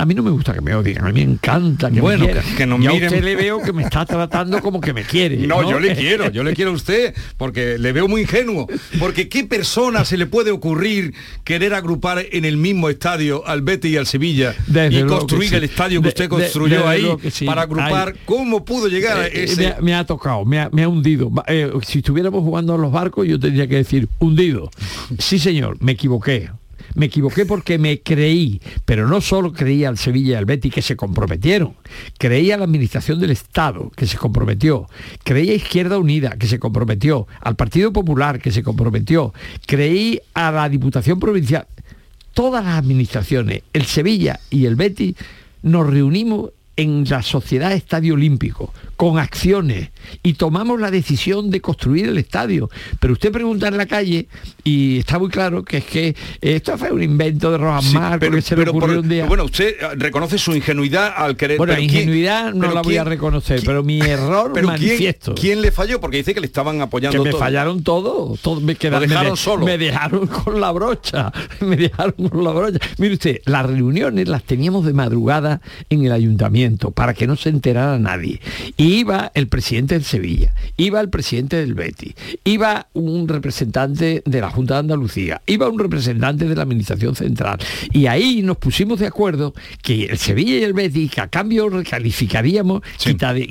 A mí no me gusta que me odien, a mí me encanta que Bueno, me quieran. que- que nos Y a miren- usted le veo que me está tratando como que me quiere. No, yo le quiero, yo le quiero a usted, porque le veo muy ingenuo. Porque ¿qué persona se le puede ocurrir querer agrupar en el mismo estadio al Betis y al Sevilla Desde y construir sí. el estadio que De- usted construyó ahí sí. para agrupar? ¿Cómo pudo llegar a Eh, eh, ese? me, ha, me ha tocado, me ha, me ha hundido. Eh, si estuviéramos jugando a los barcos, yo tendría que decir hundido. Sí, señor, me equivoqué. Me equivoqué porque me creí, pero no solo creía al Sevilla y al Betis que se comprometieron, creía a la administración del Estado que se comprometió, creía a Izquierda Unida que se comprometió, al Partido Popular que se comprometió, creí a la Diputación Provincial, todas las administraciones, el Sevilla y el Betis, nos reunimos en la Sociedad Estadio Olímpico, con acciones, y tomamos la decisión de construir el estadio. Pero usted pregunta en la calle, y está muy claro que es que esto fue un invento de Rojas Sí, Marcos pero- que se le ocurrió por- un día. Bueno, usted eh, reconoce su ingenuidad al querer. Bueno, pero ¿quién- ingenuidad no la voy quién- a reconocer, pero mi error pero ¿quién- manifiesto. ¿quién, le falló? Porque dice que le estaban apoyando que me fallaron todos, todos me quedaron, Lo dejaron me, solo. me dejaron con la brocha, me dejaron con la brocha. Mire usted, las reuniones las teníamos de madrugada en el ayuntamiento para que no se enterara nadie. Y iba el presidente del Sevilla, iba el presidente del Betis, iba un representante de la Junta de Andalucía, iba un representante de la Administración Central. Y ahí nos pusimos de acuerdo que el Sevilla y el Betis, que a cambio recalificaríamos,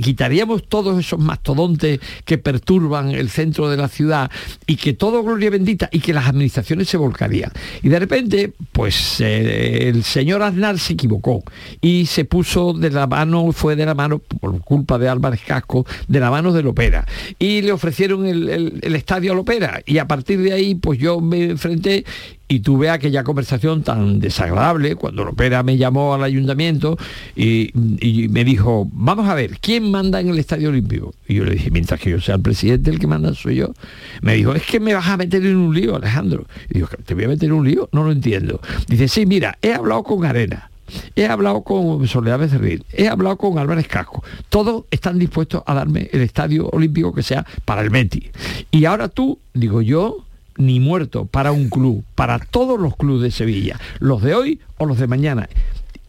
quitaríamos todos esos mastodontes que perturban el centro de la ciudad y que todo gloria bendita y que las administraciones se volcarían. Y de repente, pues eh, el señor Aznar se equivocó y se puso de la mano, fue de la mano, por culpa de Álvarez Casco, de la mano del Opera. Y le ofrecieron el, estadio al Opera. Y a partir de ahí, pues yo me enfrenté y tuve aquella conversación tan desagradable cuando el Opera me llamó al ayuntamiento y, y me dijo, vamos a ver, ¿quién manda en el Estadio Olímpico? Y yo le dije, mientras que yo sea el presidente, el que manda soy yo. Me dijo, es que me vas a meter en un lío, Alejandro. Y digo, ¿te voy a meter en un lío? No lo entiendo. Dice, sí, mira, he hablado con Arena. He hablado con Soledad Becerril, he hablado con Álvarez Casco. Todos están dispuestos a darme el estadio olímpico que sea para el Betis. Y ahora tú, digo yo, ni muerto para un club, para todos los clubes de Sevilla, los de hoy o los de mañana.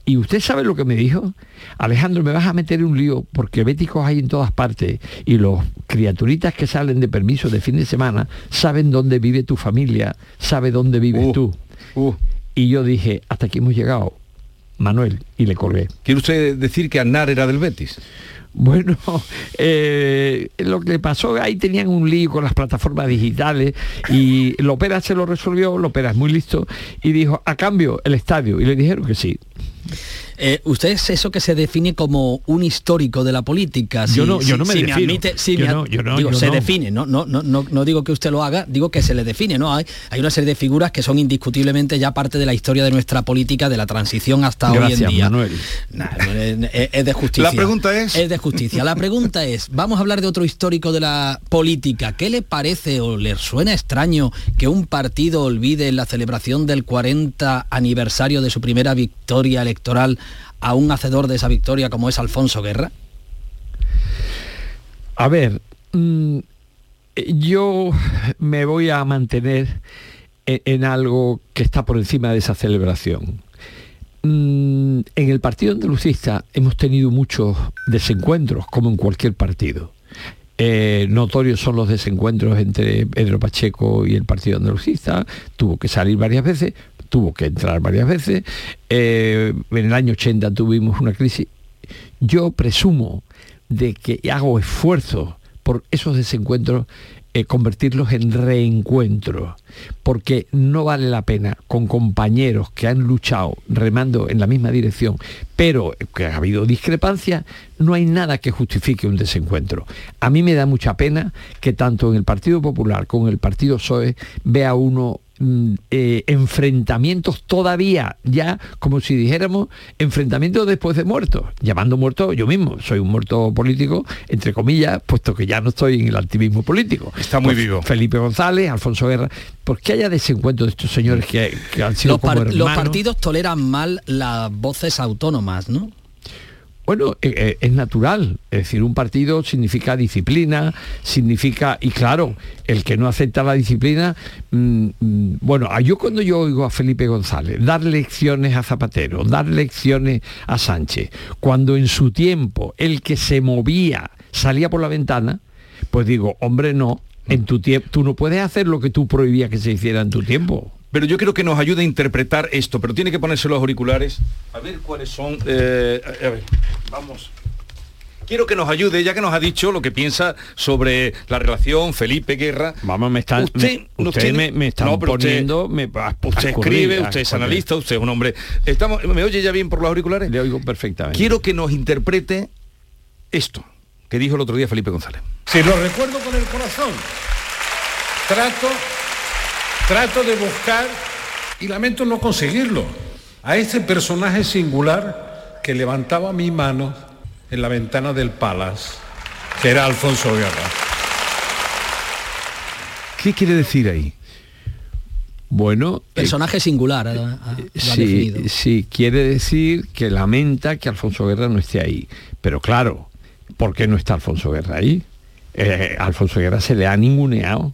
Y usted sabe lo que me dijo, Alejandro, me vas a meter en un lío porque béticos hay en todas partes y los criaturitas que salen de permiso de fin de semana saben dónde vive tu familia, sabe dónde vives tú. Y yo dije, hasta aquí hemos llegado, Manuel, y le colgué. ¿Quiere usted decir que Aznar era del Betis? Bueno, eh, lo que le pasó, ahí tenían un lío con las plataformas digitales y Lopera se lo resolvió, Lopera es muy listo, y dijo, a cambio, el estadio. Y le dijeron que sí. Eh, usted es eso que se define como un histórico de la política. Yo no- yo no me si defino. admite- si Yo me no, yo no, digo, yo se no. define, no, no, no, no, no digo que usted lo haga, digo que se le define, ¿no? Hay, hay una serie de figuras que son indiscutiblemente ya parte de la historia de nuestra política, de la transición hasta hoy en día. Manuel. Nah, es, es- es de justicia. La pregunta es- Es de justicia. La pregunta es, vamos a hablar de otro histórico de la política. ¿Qué le parece o le suena extraño que un partido olvide la celebración del 40 aniversario de su primera victoria electoral a un hacedor de esa victoria como es Alfonso Guerra? A ver, mm, yo me voy a mantener en, algo que está por encima de esa celebración. Mm, en el Partido Andalucista hemos tenido muchos desencuentros, como en cualquier partido. Eh, notorios son los desencuentros entre Pedro Pacheco y el Partido Andalucista. Tuvo que salir varias veces, tuvo que entrar varias veces. Eh, en el año 80 tuvimos una crisis. Yo presumo de que hago esfuerzos por esos desencuentros eh, convertirlos en reencuentros, porque no vale la pena con compañeros que han luchado remando en la misma dirección, pero que ha habido discrepancias, no hay nada que justifique un desencuentro. A mí me da mucha pena que tanto en el Partido Popular como en el Partido PSOE vea uno eh, enfrentamientos todavía ya como si dijéramos enfrentamientos después de muertos llamando muerto yo mismo soy un muerto político entre comillas puesto que ya no estoy en el activismo político Está muy Pues, vivo. Felipe González Alfonso Guerra ¿por qué haya desencuentros de estos señores que, que han sido Los, como partidos toleran mal las voces autónomas, ¿no? Bueno, eh, eh, es natural. Es decir, un partido significa disciplina, significa, y claro, el que no acepta la disciplina, mm, mm, bueno, a- yo cuando yo oigo a Felipe González dar lecciones a Zapatero, dar lecciones a Sánchez, cuando en su tiempo el que se movía salía por la ventana, pues digo, hombre, no, en tu tiempo, tú no puedes hacer lo que tú prohibías que se hiciera en tu tiempo. Pero yo quiero que nos ayude a interpretar esto, pero tiene que ponerse los auriculares. A ver cuáles son. eh, a ver, vamos. Quiero que nos ayude, ya que nos ha dicho lo que piensa sobre la relación Felipe Guerra. Vamos, me están, Usted, me- usted tiene- me, me están No, pero usted- poniendo, me, a- a Usted escurrir, escribe, a usted es escurrir. analista, usted es un hombre. Estamos, ¿Me oye ya bien por los auriculares? Le oigo perfectamente. Quiero que nos interprete esto que dijo el otro día Felipe González. Si lo recuerdo con el corazón, trato, trato de buscar y lamento no conseguirlo a este personaje singular que levantaba mi mano en la ventana del Palace, que era Alfonso Guerra. ¿Qué quiere decir ahí? Bueno, Personaje singular, ha- ha- lo ha sí, definido. sí, quiere decir que lamenta que Alfonso Guerra no esté ahí. Pero claro, ¿por qué no está Alfonso Guerra ahí? Eh, Alfonso Guerra se le ha ninguneado.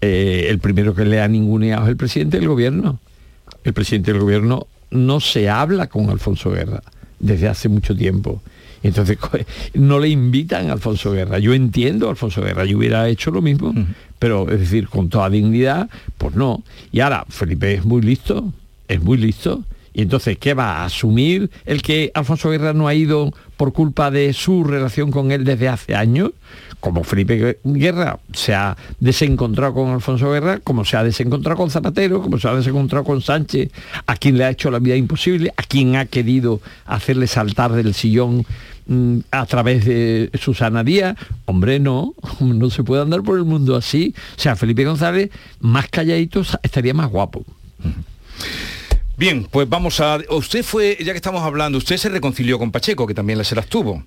Eh, el primero que le ha ninguneado es el presidente del gobierno. El presidente del gobierno no se habla con Alfonso Guerra desde hace mucho tiempo. Entonces no le invitan a Alfonso Guerra. Yo entiendo a Alfonso Guerra, yo hubiera hecho lo mismo, pero es decir, con toda dignidad, pues no. Y ahora, Felipe es muy listo, es muy listo, Y entonces, ¿qué va a asumir el que Alfonso Guerra no ha ido por culpa de su relación con él desde hace años? Como Felipe Guerra se ha desencontrado con Alfonso Guerra, como se ha desencontrado con Zapatero, como se ha desencontrado con Sánchez, a quien le ha hecho la vida imposible, a quien ha querido hacerle saltar del sillón mm, a través de Susana Díaz. Hombre, no, no se puede andar por el mundo así. O sea, Felipe González, más calladito, estaría más guapo. Bien, pues vamos a... Usted fue, ya que estamos hablando, usted se reconcilió con Pacheco, que también se las tuvo.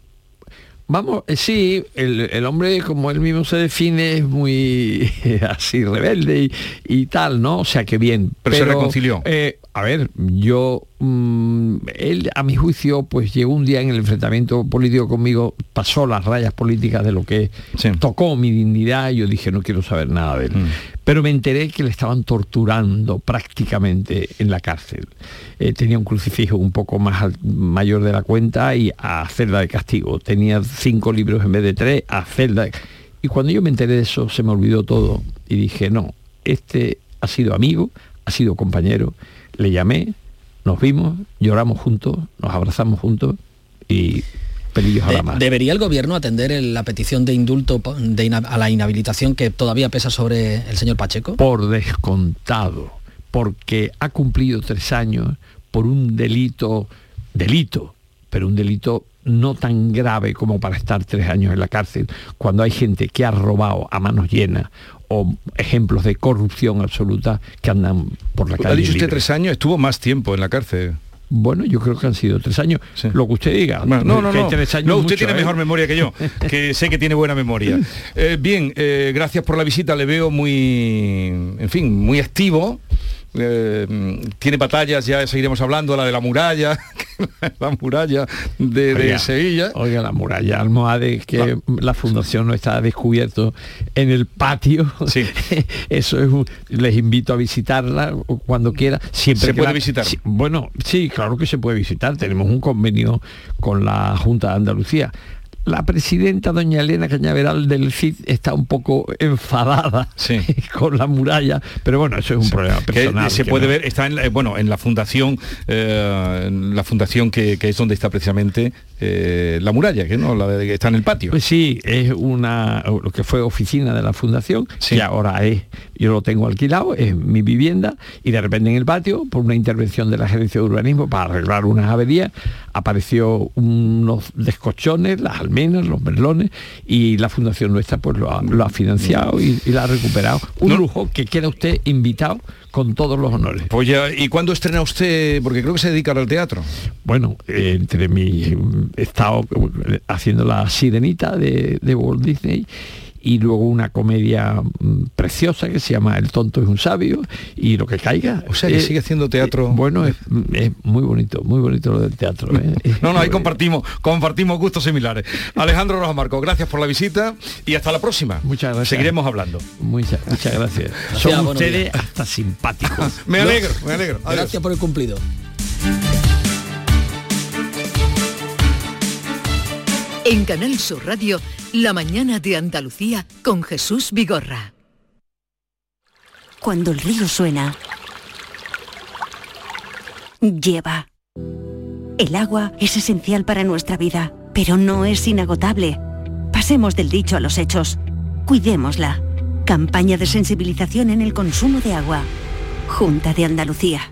Vamos, eh, sí, el, el hombre, como él mismo se define, es muy así rebelde y, y tal, ¿no? O sea que bien. Pero se reconcilió. eh, a ver, yo, mm, él a mi juicio, pues llegó un día en el enfrentamiento político conmigo, pasó las rayas políticas de lo que tocó mi dignidad y yo dije, no quiero saber nada de él. Pero me enteré que le estaban torturando prácticamente en la cárcel. Eh, tenía un crucifijo un poco más mayor de la cuenta y a celda de castigo. Tenía cinco libros en vez de tres, a celda de... Y cuando yo me enteré de eso, se me olvidó todo y dije, no, este ha sido amigo, ha sido compañero. Le llamé, nos vimos, lloramos juntos, nos abrazamos juntos y pelillos a la mar. ¿Debería el gobierno atender el- la petición de indulto de a la inhabilitación que todavía pesa sobre el señor Pacheco? Por descontado, porque ha cumplido tres años por un delito, delito, pero un delito no tan grave como para estar tres años en la cárcel, cuando hay gente que ha robado a manos llenas o ejemplos de corrupción absoluta que andan por la calle. Ha dicho usted libre. tres años, estuvo más tiempo en la cárcel. Bueno, yo creo que han sido tres años. Lo que usted diga. Bueno, no, no, no. tres años No, usted mucho, tiene ¿eh? mejor memoria que yo, que sé que tiene buena memoria. Eh, bien, eh, gracias por la visita, le veo muy, en fin, muy activo. Eh, tiene batallas, ya seguiremos hablando, la de la muralla, la muralla de, Sevilla. Oiga, la muralla Almohade, que la fundación no está descubierto en el patio. Eso es un- les invito a visitarla cuando quiera. Siempre ¿Se puede la- visitar? Sí, bueno, sí, claro que se puede visitar. Tenemos un convenio con la Junta de Andalucía. La presidenta doña Elena Cañaveral del CID está un poco enfadada con la muralla, pero bueno, eso es un problema que personal. se que puede no- ver está en la- bueno en la fundación eh, en la fundación que, que es donde está precisamente eh, la muralla que no la de- que está en el patio. Pues sí, es una lo que fue oficina de la fundación, que ahora es, yo lo tengo alquilado, es mi vivienda, y de repente en el patio, por una intervención de la gerencia de urbanismo para arreglar unas averías, apareció unos descochones, las almenas, los merlones, y la fundación nuestra pues lo ha, lo ha financiado y, y la ha recuperado. Un lujo que queda usted invitado con todos los honores. Pues ya, ¿y cuándo estrena usted? Porque creo que se dedica al teatro. Bueno, eh, entre mi he estado haciendo la sirenita de, de Walt Disney y luego una comedia mm, preciosa que se llama El tonto es un sabio y lo que caiga. O sea, que Eh, sigue haciendo teatro. eh, bueno, es, es muy bonito, muy bonito lo del teatro. ¿eh? No, no, ahí compartimos, compartimos gustos similares. Alejandro Rojas Marco, gracias por la visita y hasta la próxima. Muchas gracias. Seguiremos hablando. Muchas, muchas gracias. Son ustedes hasta simpáticos. Me alegro, me alegro. Adiós. Gracias por el cumplido. En Canal Sur Radio, La mañana de Andalucía con Jesús Vigorra. Cuando el río suena, lleva. El agua es esencial para nuestra vida, pero no es inagotable. Pasemos del dicho a los hechos. Cuidémosla. Campaña de sensibilización en el consumo de agua. Junta de Andalucía.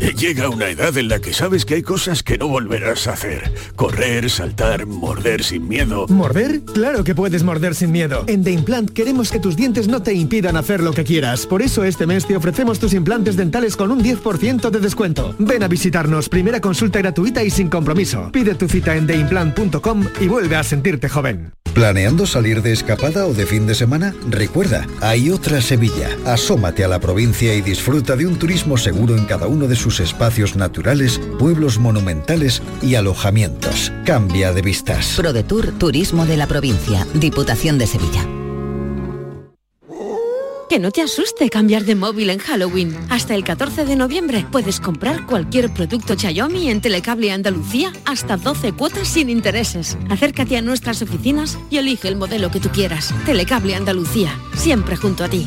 Llega una edad en la que sabes que hay cosas que no volverás a hacer. Correr, saltar, morder sin miedo. ¿Morder? Claro que puedes morder sin miedo. En The Implant queremos que tus dientes no te impidan hacer lo que quieras. Por eso este mes te ofrecemos tus implantes dentales con un 10% de descuento. Ven a visitarnos, primera consulta gratuita y sin compromiso. Pide tu cita en theimplant.com y vuelve a sentirte joven. ¿Planeando salir de escapada o de fin de semana? Recuerda, hay otra Sevilla. Asómate a la provincia y disfruta de un turismo seguro en cada uno de sus espacios naturales, pueblos monumentales y alojamientos. Cambia de vistas. ProDetour Turismo de la Provincia, Diputación de Sevilla. Que no te asuste cambiar de móvil en Halloween. Hasta el 14 de noviembre puedes comprar cualquier producto Xiaomi en Telecable Andalucía hasta 12 cuotas sin intereses. Acércate a nuestras oficinas y elige el modelo que tú quieras. Telecable Andalucía, siempre junto a ti.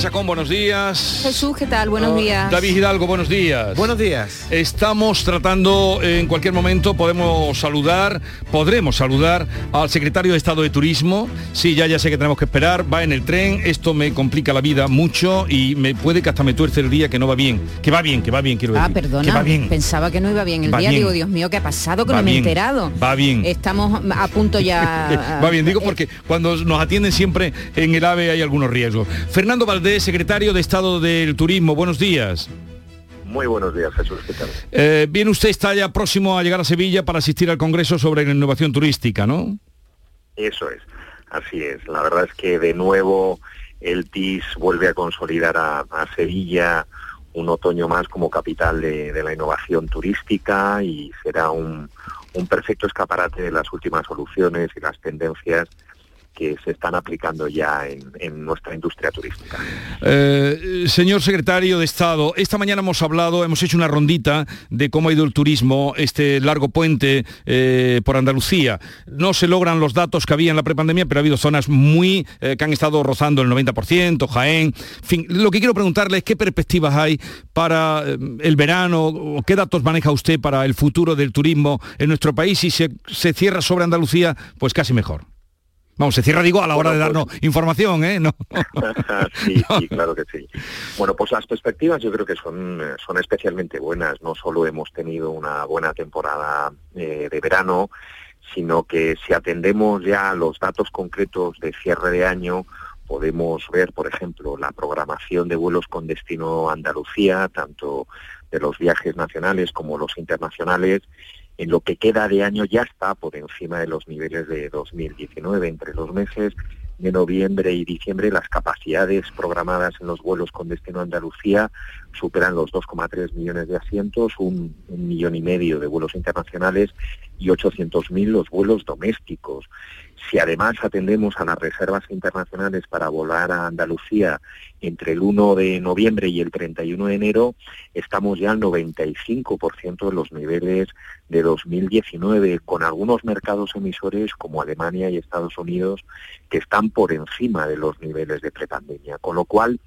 Chacón, buenos días. Jesús, ¿qué tal? Buenos días. David Hidalgo, buenos días. Buenos días. Estamos tratando, en cualquier momento podemos saludar, podremos saludar al secretario de Estado de Turismo. Sí, ya, ya sé que tenemos que esperar, va en el tren, esto me complica la vida mucho y me puede que hasta me tuerce el día que no va bien. Que va bien, que va bien, quiero decir. Ah, perdona. Que va bien. Pensaba que no iba bien el Va día. bien. Digo, Dios mío, ¿qué ha pasado? Que Va no me he enterado. Va bien. Estamos a punto ya. Va bien, digo porque cuando nos atienden siempre en el AVE hay algunos riesgos. Fernando Valdés, secretario de Estado del Turismo, buenos días. Muy buenos días, Jesús. ¿Qué tal? Eh, bien, usted está ya próximo a llegar a Sevilla para asistir al Congreso sobre la innovación turística, ¿no? Eso es, así es. La verdad es que de nuevo el TIS vuelve a consolidar a, a Sevilla un otoño más como capital de, de la innovación turística y será un, un perfecto escaparate de las últimas soluciones y las tendencias que se están aplicando ya en, nuestra industria turística. Eh, señor secretario de Estado, esta mañana hemos hablado, hemos hecho una rondita de cómo ha ido el turismo, este largo puente eh, por Andalucía. No se logran los datos que había en la prepandemia, pero ha habido zonas muy eh, que han estado rozando el 90%, Jaén. Fin, lo que quiero preguntarle es qué perspectivas hay para el verano, o qué datos maneja usted para el futuro del turismo en nuestro país. Si se cierra sobre Andalucía, pues casi mejor. Vamos, se cierra, digo, a la hora de darnos información, ¿eh? No. sí, sí, claro que sí. Bueno, pues las perspectivas yo creo que son, son especialmente buenas. No solo hemos tenido una buena temporada eh, de verano, sino que si atendemos ya a los datos concretos de cierre de año, podemos ver, por ejemplo, la programación de vuelos con destino a Andalucía, tanto de los viajes nacionales como los internacionales, en lo que queda de año ya está por encima de los niveles de 2019. Entre los meses de noviembre y diciembre las capacidades programadas en los vuelos con destino a Andalucía superan los 2,3 millones de asientos, un, millón y medio de vuelos internacionales y 800.000 los vuelos domésticos. Si además atendemos a las reservas internacionales para volar a Andalucía entre el 1 de noviembre y el 31 de enero, estamos ya al 95% de los niveles de 2019, con algunos mercados emisores como Alemania y Estados Unidos que están por encima de los niveles de prepandemia. Con lo cual,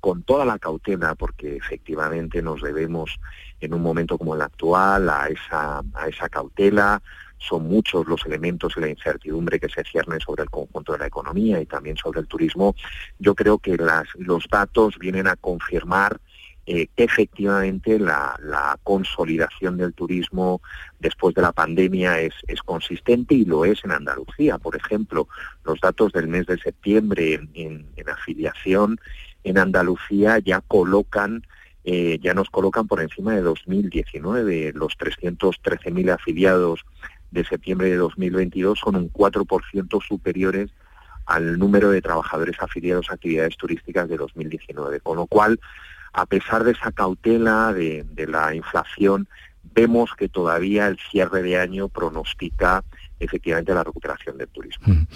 con toda la cautela, porque efectivamente nos debemos en un momento como el actual a esa, a esa cautela, son muchos los elementos y la incertidumbre que se ciernen sobre el conjunto de la economía y también sobre el turismo. Yo creo que los datos vienen a confirmar eh, que efectivamente la, consolidación del turismo después de la pandemia es, consistente y lo es en Andalucía. Por ejemplo, los datos del mes de septiembre en, en afiliación en Andalucía ya colocan eh, ya nos colocan por encima de 2019. Los 313.000 afiliados de septiembre de 2022 son un 4% superiores al número de trabajadores afiliados a actividades turísticas de 2019. Con lo cual, a pesar de esa cautela de, de la inflación, vemos que todavía el cierre de año pronostica efectivamente la recuperación del turismo. Mm.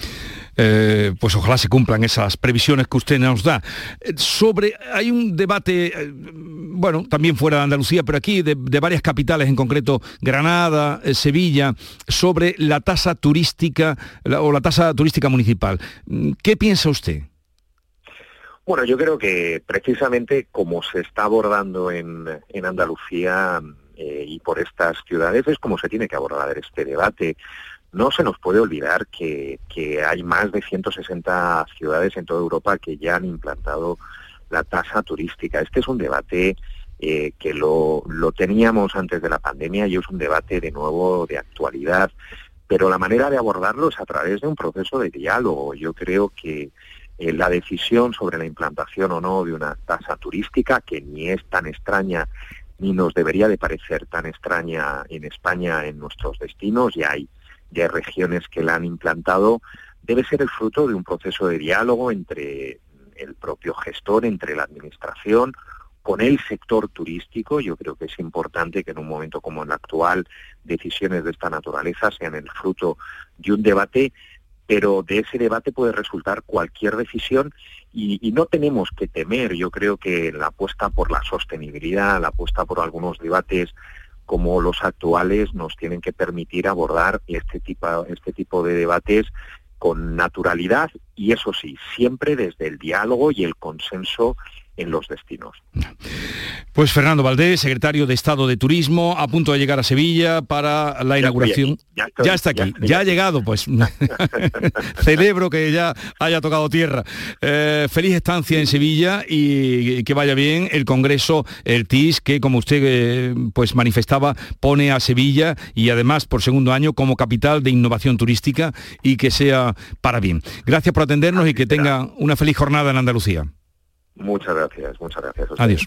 Eh, pues ojalá se cumplan esas previsiones que usted nos da. Eh, sobre, hay un debate, eh, bueno, también fuera de Andalucía, pero aquí de, de varias capitales, en concreto Granada, eh, Sevilla, sobre la tasa turística la, o la tasa turística municipal. Mm, ¿Qué piensa usted? Bueno, yo creo que precisamente como se está abordando en, en Andalucía eh, y por estas ciudades es como se tiene que abordar este debate. No se nos puede olvidar que, hay más de 160 ciudades en toda Europa que ya han implantado la tasa turística. Este es un debate eh, que lo, lo, teníamos antes de la pandemia y es un debate de nuevo de actualidad, pero la manera de abordarlo es a través de un proceso de diálogo. Yo creo que eh, la decisión sobre la implantación o no de una tasa turística, que ni es tan extraña ni nos debería de parecer tan extraña en España en nuestros destinos, ya hay de regiones que la han implantado, debe ser el fruto de un proceso de diálogo entre el propio gestor, entre la administración, con el sector turístico. Yo creo que es importante que en un momento como el actual decisiones de esta naturaleza sean el fruto de un debate, pero de ese debate puede resultar cualquier decisión y, y, no tenemos que temer. Yo creo que la apuesta por la sostenibilidad, la apuesta por algunos debates como los actuales nos tienen que permitir abordar este tipo, este tipo de debates con naturalidad y eso sí, siempre desde el diálogo y el consenso en los destinos. Pues Fernando Valdés, secretario de Estado de Turismo, a punto de llegar a Sevilla para la inauguración. Ya, estoy, ya, está aquí, ya, ya, ha llegado, pues celebro que ya haya tocado tierra. Eh, feliz estancia en Sevilla y que vaya bien el Congreso, el TIS, que como usted eh, pues manifestaba, pone a Sevilla y además por segundo año como capital de innovación turística y que sea para bien. Gracias por atendernos y que tenga una feliz jornada en Andalucía. Muchas gracias, muchas gracias. Adiós.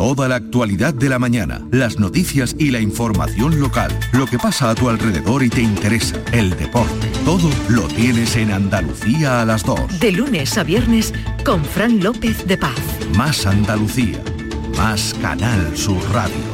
Toda la actualidad de la mañana, las noticias y la información local, lo que pasa a tu alrededor y te interesa, el deporte, todo lo tienes en Andalucía a las 2. De lunes a viernes con Fran López de Paz. Más Andalucía, más Canal Sur Radio.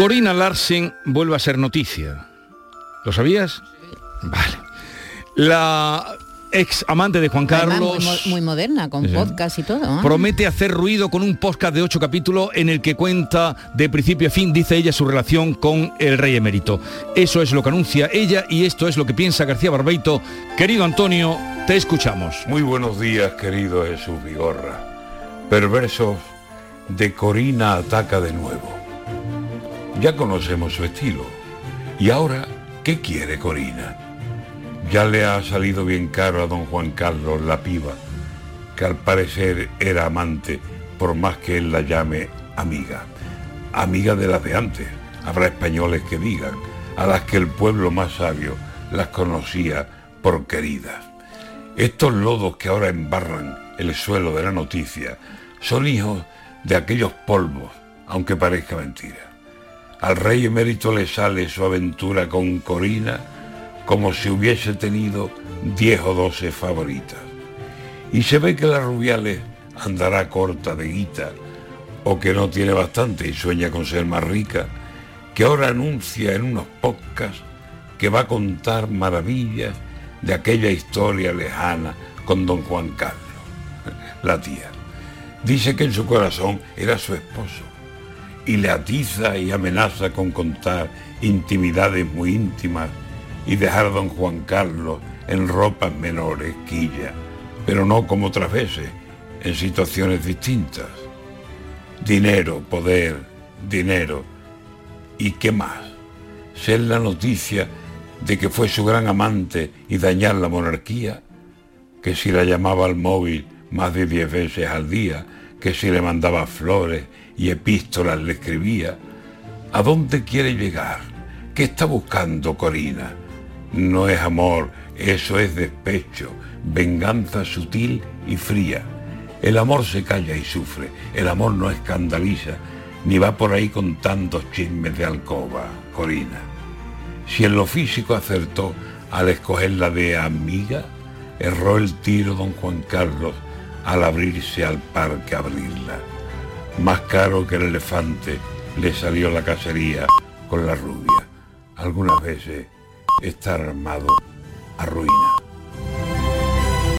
Corina Larsen vuelve a ser noticia. ¿Lo sabías? Vale. La ex amante de Juan Carlos. Además, muy, muy, moderna, con sí. podcast y todo. ¿eh? Promete hacer ruido con un podcast de ocho capítulos en el que cuenta de principio a fin, dice ella, su relación con el rey emérito. Eso es lo que anuncia ella y esto es lo que piensa García Barbeito. Querido Antonio, te escuchamos. Muy buenos días, querido Jesús Vigorra. Perversos de Corina ataca de nuevo. Ya conocemos su estilo. ¿Y ahora qué quiere Corina? Ya le ha salido bien caro a don Juan Carlos la piba, que al parecer era amante, por más que él la llame amiga. Amiga de las de antes. Habrá españoles que digan. a las que el pueblo más sabio las conocía por queridas. Estos lodos que ahora embarran el suelo de la noticia son hijos de aquellos polvos, aunque parezca mentira. Al rey emérito le sale su aventura con Corina como si hubiese tenido diez o doce favoritas. Y se ve que la Rubiales andará corta de guita o que no tiene bastante y sueña con ser más rica, que ahora anuncia en unos podcasts que va a contar maravillas de aquella historia lejana con don Juan Carlos, la tía. Dice que en su corazón era su esposo y le atiza y amenaza con contar intimidades muy íntimas y dejar a don Juan Carlos en ropas menores, quilla, pero no como otras veces, en situaciones distintas. Dinero, poder, dinero. ¿Y qué más? Ser la noticia de que fue su gran amante y dañar la monarquía, que si la llamaba al móvil más de diez veces al día, que si le mandaba flores y epístolas le escribía. ¿A dónde quiere llegar? ¿Qué está buscando Corina? No es amor, eso es despecho, venganza sutil y fría. El amor se calla y sufre, el amor no escandaliza, ni va por ahí con tantos chismes de alcoba, Corina. Si en lo físico acertó al escogerla de amiga, erró el tiro don Juan Carlos al abrirse al parque abrirla. Más caro que el elefante le salió la cacería con la rubia. Algunas veces estar armado arruina.